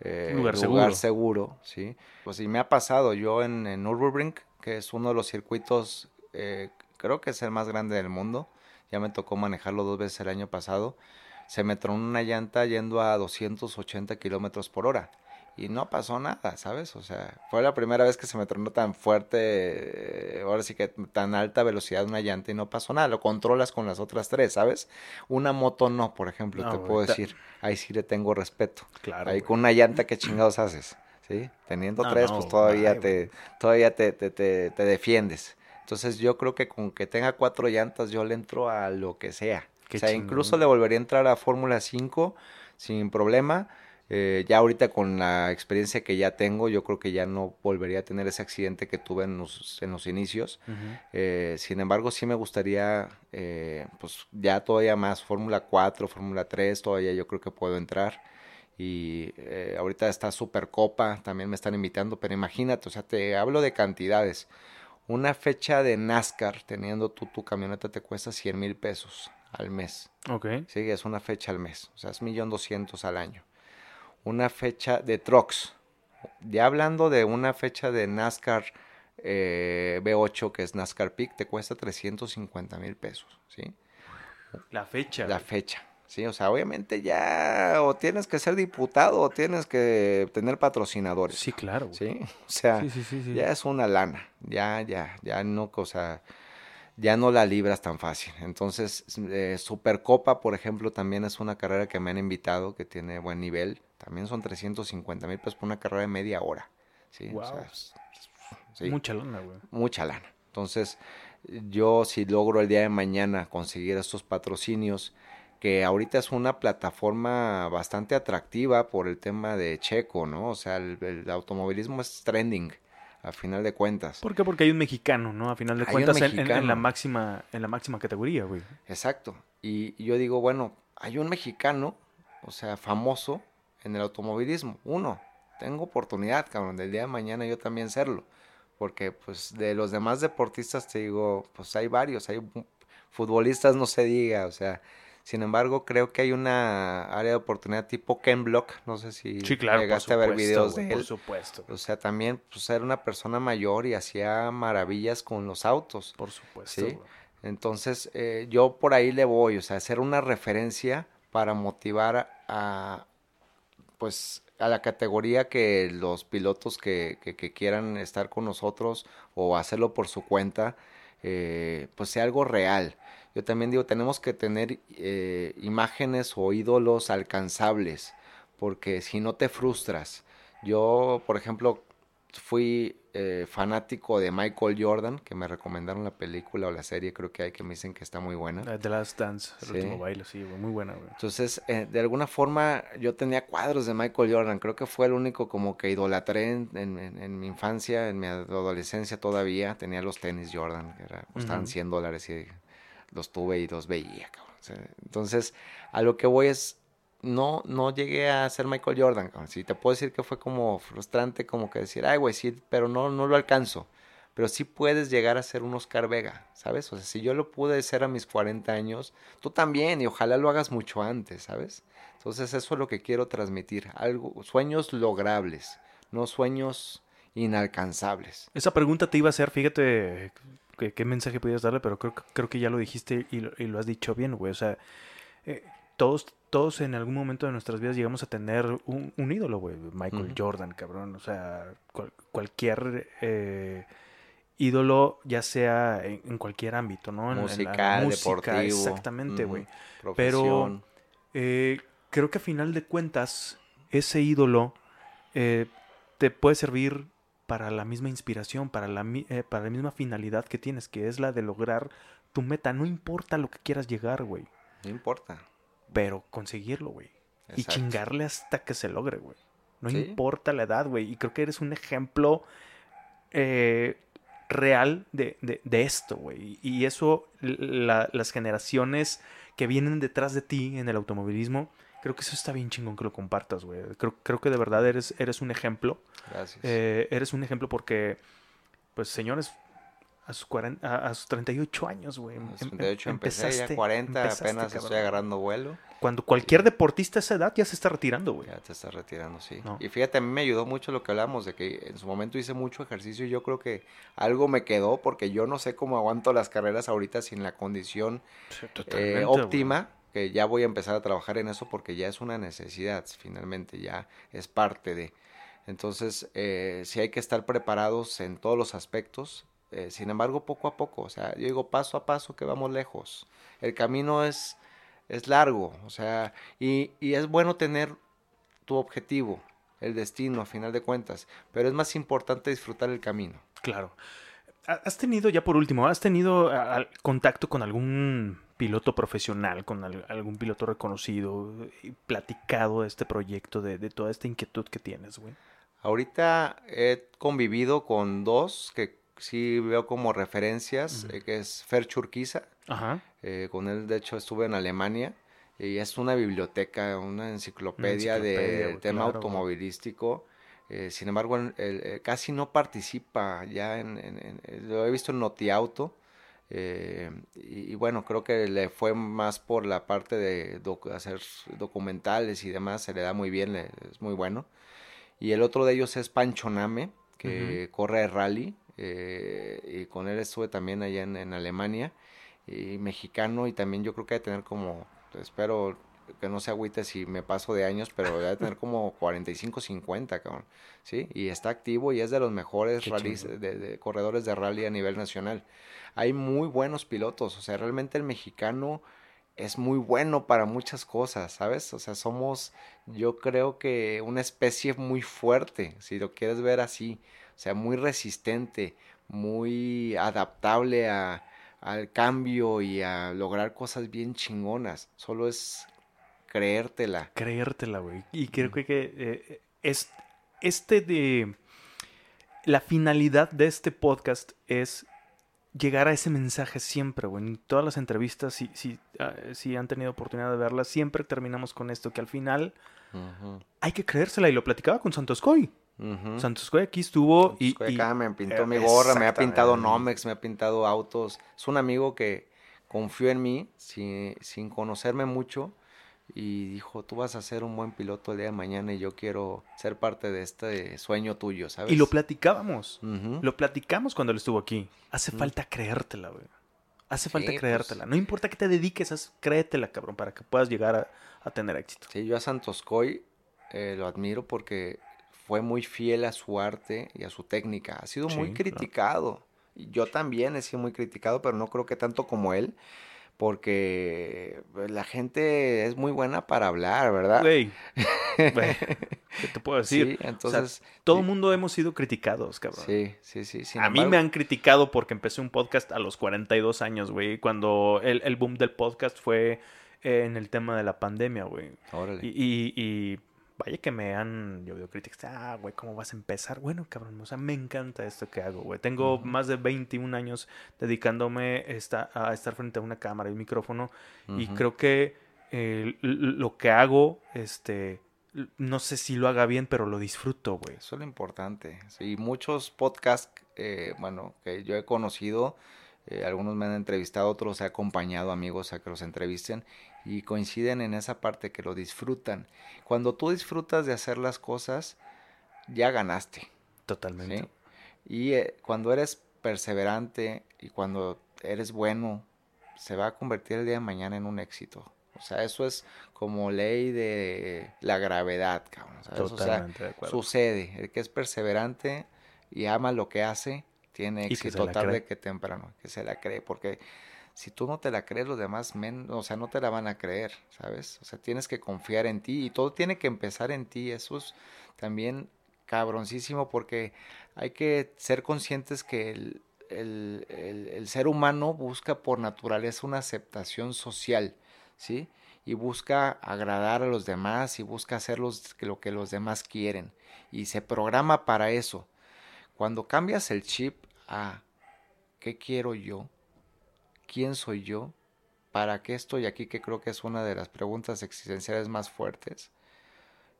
eh, lugar, seguro. ¿sí? Pues sí, me ha pasado yo en, en Nürburgring, que es uno de los circuitos, eh, creo que es el más grande del mundo. Ya me tocó manejarlo dos veces el año pasado. Se me tronó una llanta yendo a 280 kilómetros por hora y no pasó nada, ¿sabes? O sea, fue la primera vez que se me tronó tan fuerte, eh, ahora sí que tan alta velocidad una llanta y no pasó nada, lo controlas con las otras tres, ¿sabes? Una moto no, por ejemplo, te puedo decir, ahí sí le tengo respeto. Claro. Ahí con una llanta, ¿qué chingados haces? ¿Sí? Teniendo tres, pues todavía, te, todavía te, te, te, te defiendes. Entonces yo creo que con que tenga cuatro llantas yo le entro a lo que sea. o sea, incluso le volvería a entrar a Fórmula 5 sin problema eh, ya ahorita con la experiencia que ya tengo, yo creo que ya no volvería a tener ese accidente que tuve en los, en los inicios. eh, sin embargo, sí me gustaría, eh, pues ya todavía más, Fórmula 4, Fórmula 3, todavía yo creo que puedo entrar. Y eh, ahorita está Supercopa, también me están invitando, pero imagínate, o sea, te hablo de cantidades. Una fecha de NASCAR, teniendo tú tu camioneta, te cuesta 100 mil pesos al mes. Ok. Sí, es una fecha al mes, o sea, es millón doscientos al año una fecha de trucks. Ya hablando de una fecha de NASCAR eh, B8, que es NASCAR Peak, te cuesta 350 mil pesos, ¿sí? La fecha. La fecha, ¿sí? O sea, obviamente ya o tienes que ser diputado o tienes que tener patrocinadores. Sí, claro. ¿Sí? O sea, ya es una lana, ya, ya, ya no, o sea, ya no la libras tan fácil. Entonces, eh, Supercopa, por ejemplo, también es una carrera que me han invitado, que tiene buen nivel. También son 350 mil pesos por una carrera de media hora. ¿sí? Mucha lana, güey. Mucha lana. Entonces, yo si logro el día de mañana conseguir estos patrocinios, que ahorita es una plataforma bastante atractiva por el tema de Checo, ¿no? O sea, el automovilismo es trending a final de cuentas. ¿Por qué? Porque hay un mexicano, ¿no? A final de cuentas en, la máxima en la máxima categoría, güey. Exacto. Y, yo digo, bueno, hay un mexicano, o sea, famoso en el automovilismo. Uno, tengo oportunidad, cabrón, del día de mañana yo también serlo. Porque, pues, de los demás deportistas te digo, pues hay varios, hay futbolistas, no se diga, o sea, sin embargo, creo que hay una área de oportunidad tipo Ken Block. No sé si llegaste a ver videos de él. Por supuesto. O sea, también pues, era una persona mayor y hacía maravillas con los autos. Por supuesto. ¿sí? Entonces, eh, yo por ahí le voy, o sea, hacer una referencia para motivar a, pues, a la categoría que los pilotos que, quieran estar con nosotros o hacerlo por su cuenta, eh, pues sea algo real. Yo también digo, tenemos que tener eh, imágenes o ídolos alcanzables, porque si no te frustras. Yo, por ejemplo, fui eh, fanático de Michael Jordan, que me recomendaron la película o la serie, creo que hay que me dicen que está muy buena. The Last Dance, el último baile, sí, muy buena. Güey. Entonces, eh, de alguna forma, yo tenía cuadros de Michael Jordan, creo que fue el único como que idolatré en, mi infancia, en mi adolescencia todavía, tenía los tenis Jordan, que era, costaban 100 dólares y los tuve y los veía, entonces, a lo que voy es, no, no llegué a ser Michael Jordan. Sí, te puedo decir que fue como frustrante, como que decir, ay, güey, sí, pero no, no lo alcanzo. Pero sí puedes llegar a ser un Oscar Vega, ¿sabes? O sea, si yo lo pude ser a mis 40 años, tú también, y ojalá lo hagas mucho antes, ¿sabes? Entonces, eso es lo que quiero transmitir. Algo, sueños logrables, no sueños inalcanzables. Esa pregunta te iba a hacer, fíjate qué, mensaje podías darle, pero creo, creo que ya lo dijiste y lo, y lo has dicho bien, güey. O sea, eh, todos, todos en algún momento de nuestras vidas llegamos a tener un, ídolo, güey. Michael Jordan, cabrón. O sea, cualquier eh, ídolo, ya sea en, cualquier ámbito, ¿no? En, música, deportivo. Exactamente, güey. Pero eh, creo que a final de cuentas, ese ídolo eh, te puede servir para la misma inspiración, para la, para la misma finalidad que tienes, que es la de lograr tu meta. No importa lo que quieras llegar, güey. No importa pero conseguirlo, güey. Y chingarle hasta que se logre, güey. No importa la edad, güey. Y creo que eres un ejemplo eh, real de, esto, güey. Y eso, las generaciones que vienen detrás de ti en el automovilismo, creo que eso está bien chingón que lo compartas, güey. Creo, creo que de verdad eres, eres un ejemplo. Gracias. Eh, eres un ejemplo porque, pues, señores, a sus, 40, a, sus 38 años, güey. A sus 38 em, empecé, ya 40 apenas estoy agarrando vuelo. Cuando cualquier deportista a esa edad ya se está retirando, güey. Ya te está retirando, sí. Y fíjate, a mí me ayudó mucho lo que hablamos, de que en su momento hice mucho ejercicio y yo creo que algo me quedó porque yo no sé cómo aguanto las carreras ahorita sin la condición eh, óptima. Que ya voy a empezar a trabajar en eso porque ya es una necesidad, finalmente, ya es parte de. Entonces, eh, sí hay que estar preparados en todos los aspectos, eh, sin embargo, poco a poco, o sea, yo digo paso a paso que vamos lejos. El camino es, es largo, o sea, y, y es bueno tener tu objetivo, el destino, a final de cuentas, pero es más importante disfrutar el camino. Claro. ¿Has tenido, ya por último, has tenido contacto con algún piloto profesional, con algún piloto reconocido y platicado de este proyecto, de, de toda esta inquietud que tienes, güey? Ahorita he convivido con dos que sí veo como referencias, eh, que es Fer Churquiza. Eh, con él, de hecho, estuve en Alemania. Y es una biblioteca, una enciclopedia, de tema automovilístico. Eh, sin embargo, el, casi no participa ya en, lo he visto en Notiauto. Eh, y, bueno, creo que le fue más por la parte de hacer documentales y demás, se le da muy bien, es muy bueno. Y el otro de ellos es Pancho Name, que corre rally, eh, y con él estuve también allá en, Alemania, y mexicano, y también yo creo que hay tener como, espero que no se agüite si me paso de años, pero debe tener como 45, 50, cabrón, ¿sí? Y está activo y es de los mejores de, corredores de rally a nivel nacional. Hay muy buenos pilotos, o sea, realmente el mexicano es muy bueno para muchas cosas, ¿sabes? O sea, somos, yo creo que una especie muy fuerte, si lo quieres ver así. O sea, muy resistente, muy adaptable a, al cambio y a lograr cosas bien chingonas. Solo es creértela. Creértela, güey. Y creo que, eh, es este de... La finalidad de este podcast es llegar a ese mensaje siempre, güey. En todas las entrevistas, si, si, ah, si, han tenido oportunidad de verlas, siempre terminamos con esto, que al final hay que creérsela. Y lo platicaba con Santos Coy. Santos Coy aquí estuvo y, me pintó mi gorra, me ha pintado Nomex, me ha pintado autos. Es un amigo que confió en mí sin, sin conocerme mucho y dijo, tú vas a ser un buen piloto el día de mañana y yo quiero ser parte de este sueño tuyo, ¿sabes? Y lo platicábamos, lo platicamos cuando él estuvo aquí. Hace falta creértela, güey. Hace falta pues. creértela. No importa que te dediques, haz, créetela, cabrón, para que puedas llegar a, tener éxito. Sí, yo a Santos Coy eh, lo admiro porque fue muy fiel a su arte y a su técnica. Ha sido muy criticado. Yo también he sido muy criticado, pero no creo que tanto como él porque pues, la gente es muy buena para hablar, ¿verdad? Güey, ¿qué te puedo decir? Sí, entonces... todo el mundo hemos sido criticados, cabrón. Sí, sí, sí. a mí me han criticado porque empecé un podcast a los 42 años, güey, cuando el, el boom del podcast fue en el tema de la pandemia, güey. Órale. y, y vaya que me han llovido críticas. Ah, güey, ¿cómo vas a empezar? Bueno, cabrón, o sea, me encanta esto que hago, güey. Tengo más de 21 años dedicándome a estar frente a una cámara y un micrófono. Y creo que lo que hago, este, no sé si lo haga bien, pero lo disfruto, güey. Eso es lo importante. Sí, muchos podcasts, eh, bueno, que yo he conocido, eh, algunos me han entrevistado, otros he acompañado amigos a que los entrevisten y coinciden en esa parte que lo disfrutan. Cuando tú disfrutas de hacer las cosas, ya ganaste. Totalmente. Y eh, cuando eres perseverante y cuando eres bueno, se va a convertir el día de mañana en un éxito. O sea, eso es como ley de la gravedad, cabrón. Totalmente de acuerdo. Sucede. El que es perseverante y ama lo que hace, tiene éxito tarde que temprano, que se la cree. Porque si tú no te la crees, los demás, men, o sea, no te la van a creer, ¿sabes? O sea, tienes que confiar en ti y todo tiene que empezar en ti. Eso es también cabroncísimo porque hay que ser conscientes que el, el, el, ser humano busca por naturaleza una aceptación social, ¿sí? Y busca agradar a los demás y busca hacer lo que los demás quieren. Y se programa para eso. Cuando cambias el chip a ¿qué quiero yo? ¿quién soy yo? ¿Para qué estoy aquí? Que creo que es una de las preguntas existenciales más fuertes.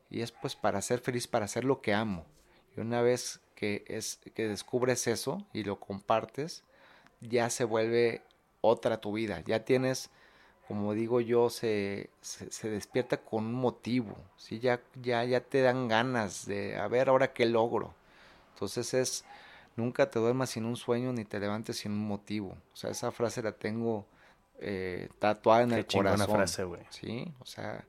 Y es pues para ser feliz, para hacer lo que amo. Y una vez que, es, que descubres eso y lo compartes, ya se vuelve otra tu vida. Ya tienes, como digo yo, se, se, despierta con un motivo. ¿sí? Ya, ya, ya te dan ganas de, a ver, ahora qué logro. Entonces es Nunca te duermas sin un sueño ni te levantes sin un motivo. O sea, esa frase la tengo eh, tatuada en el corazón. frase, güey. Sí, o sea,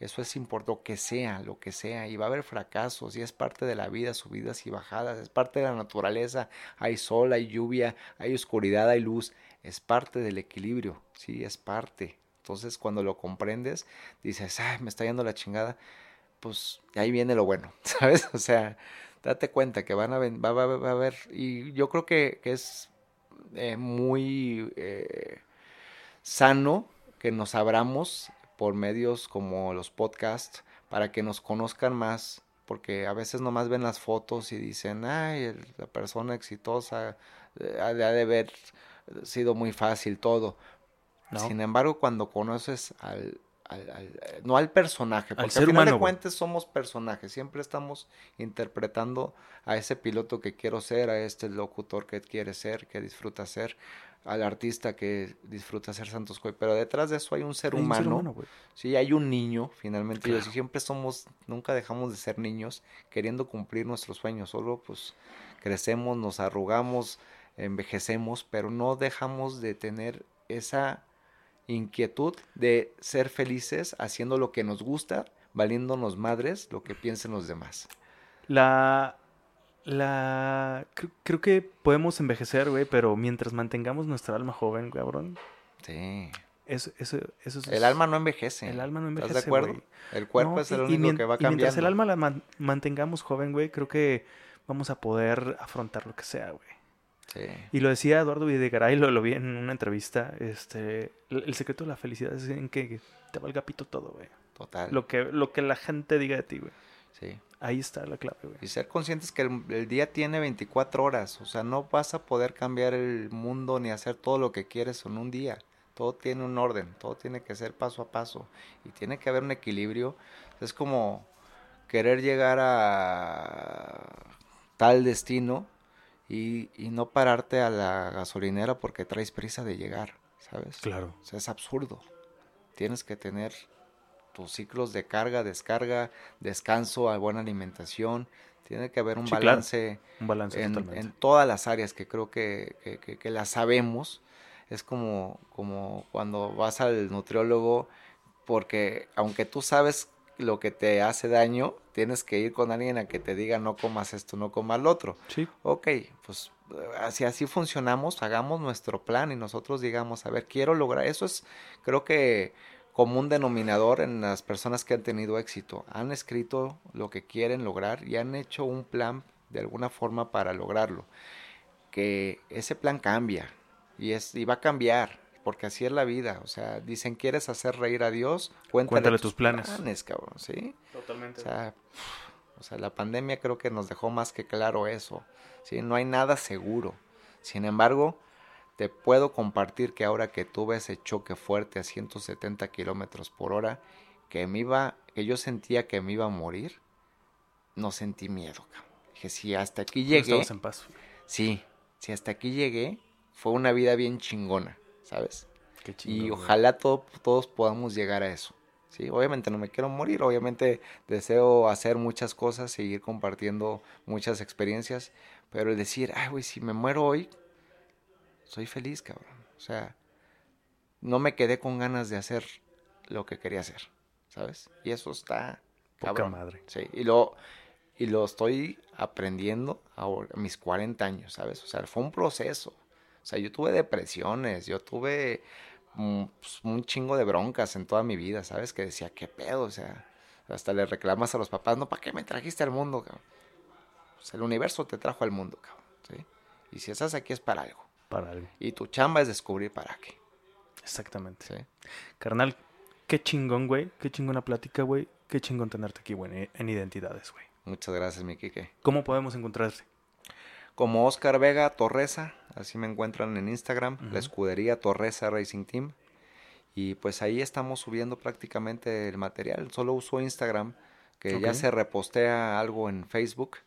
eso es importante, lo que sea, lo que sea. Y va a haber fracasos y es parte de la vida, subidas y bajadas. Es parte de la naturaleza. Hay sol, hay lluvia, hay oscuridad, hay luz. Es parte del equilibrio, sí, es parte. Entonces, cuando lo comprendes, dices, ay, me está yendo la chingada. Pues ahí viene lo bueno, ¿sabes? O sea, date cuenta que van a, va, va, a haber, y yo creo que, es eh, muy eh, sano que nos abramos por medios como los podcasts para que nos conozcan más, porque a veces nomás ven las fotos y dicen, ay, la persona exitosa eh, ha de haber sido muy fácil todo. Sin embargo, cuando conoces al, al, no al personaje, porque al, final de cuentas somos personajes, siempre estamos interpretando a ese piloto que quiero ser, a este locutor que quiere ser, que disfruta ser, al artista que disfruta ser Santos Coy, pero detrás de eso hay un ser humano, sí, hay un niño, finalmente, y siempre somos, nunca dejamos de ser niños, queriendo cumplir nuestros sueños, solo pues crecemos, nos arrugamos, envejecemos, pero no dejamos de tener esa inquietud de ser felices haciendo lo que nos gusta, valiéndonos madres lo que piensen los demás. La. La. Creo, que podemos envejecer, güey, pero mientras mantengamos nuestra alma joven, cabrón. Sí. Eso, eso, eso el alma no envejece. El alma no envejece. ¿Estás de acuerdo? El cuerpo es el único que va cambiando. Y mientras el alma la mantengamos joven, güey, creo que vamos a poder afrontar lo que sea, güey. Y lo decía Eduardo Videgaray, lo, lo vi en una entrevista. Este, el, secreto de la felicidad es en que te valga pito todo, güey. Total. Lo que, lo que la gente diga de ti, güey. Sí. Ahí está la clave, güey. Y ser conscientes que el, día tiene 24 horas. O sea, no vas a poder cambiar el mundo ni hacer todo lo que quieres en un día. Todo tiene un orden, todo tiene que ser paso a paso. Y tiene que haber un equilibrio. Es como querer llegar a tal destino y, y, no pararte a la gasolinera porque traes prisa de llegar, ¿sabes? Claro. O sea, es absurdo. Tienes que tener tus ciclos de carga, descarga, descanso, buena alimentación. Tiene que haber un balance, un balance en, en, todas las áreas que creo que, que, que, las sabemos. Es como, como cuando vas al nutriólogo, porque aunque tú sabes lo que te hace daño, tienes que ir con alguien a que te diga no comas esto, no comas lo otro. Sí. Ok, pues así así funcionamos, hagamos nuestro plan y nosotros digamos, a ver, quiero lograr, eso es creo que común denominador en las personas que han tenido éxito. Han escrito lo que quieren lograr y han hecho un plan de alguna forma para lograrlo. Que ese plan cambia y, es, y va a cambiar, porque así es la vida. O sea, dicen, ¿quieres hacer reír a Dios? Cuéntale, tus, planes. cabrón, ¿sí? Totalmente. O sea, o sea, la pandemia creo que nos dejó más que claro eso. ¿sí? No hay nada seguro. Sin embargo, te puedo compartir que ahora que tuve ese choque fuerte a 170 kilómetros por hora, que me iba, que yo sentía que me iba a morir, no sentí miedo. Dije, si hasta aquí llegué. en paz. Sí, si hasta aquí llegué, fue una vida bien chingona, ¿sabes? Qué chingón, y ojalá todos podamos llegar a eso. Sí, obviamente no me quiero morir, obviamente deseo hacer muchas cosas, seguir compartiendo muchas experiencias, pero el decir, ay, güey, si me muero hoy, soy feliz, cabrón. O sea, no me quedé con ganas de hacer lo que quería hacer, ¿sabes? Y eso está Poca madre. Sí, y lo, y lo estoy aprendiendo a mis 40 años, ¿sabes? O sea, fue un proceso. O sea, yo tuve depresiones, yo tuve mm, pues, un chingo de broncas en toda mi vida, ¿sabes? Que decía, ¿qué pedo? O sea, hasta le reclamas a los papás, no, ¿para qué me trajiste al mundo, cabrón? Pues el universo te trajo al mundo, cabrón, ¿sí? Y si estás aquí es para algo. Para algo. Y tu chamba es descubrir para qué. Exactamente. ¿sí? Carnal, qué chingón, güey. Qué chingona plática, güey. Qué chingón tenerte aquí, güey, en Identidades, güey. Muchas gracias, mi Kike. ¿Cómo podemos encontrarte? Como Oscar Vega Torresa, así me encuentran en Instagram, la escudería Torresa Racing Team. Y pues ahí estamos subiendo prácticamente el material. Solo uso Instagram, que ya se repostea algo en Facebook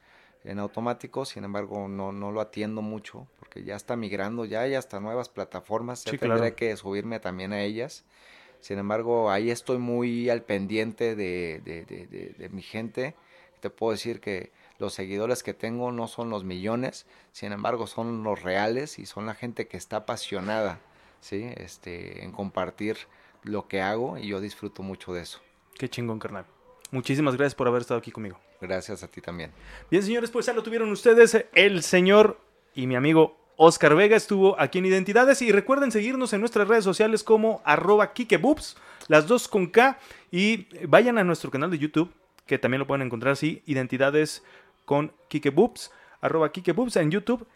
en automático, sin embargo no, no lo atiendo mucho porque ya está migrando, ya hay hasta nuevas plataformas, ya tendré que subirme también a ellas. Sin embargo, ahí estoy muy al pendiente de, de, de, de, mi gente. Te puedo decir que los seguidores que tengo no son los millones, sin embargo son los reales y son la gente que está apasionada, ¿sí? Este, en compartir lo que hago y yo disfruto mucho de eso. Qué chingón, carnal. Muchísimas gracias por haber estado aquí conmigo. Gracias a ti también. Bien, señores, pues ya lo tuvieron ustedes. El señor y mi amigo Oscar Vega estuvo aquí en Identidades. Y recuerden seguirnos en nuestras redes sociales como arroba kikeboops, las dos con K. Y vayan a nuestro canal de YouTube, que también lo pueden encontrar así, Identidades con kikeboops, arroba kikeboops en YouTube.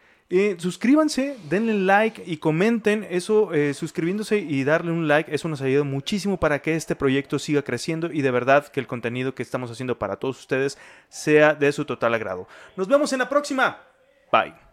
Suscríbanse, denle like y comenten eso, eh, suscribiéndose y darle un like, eso nos ayuda muchísimo para que este proyecto siga creciendo y de verdad que el contenido que estamos haciendo para todos ustedes sea de su total agrado. Nos vemos en la próxima. Bye.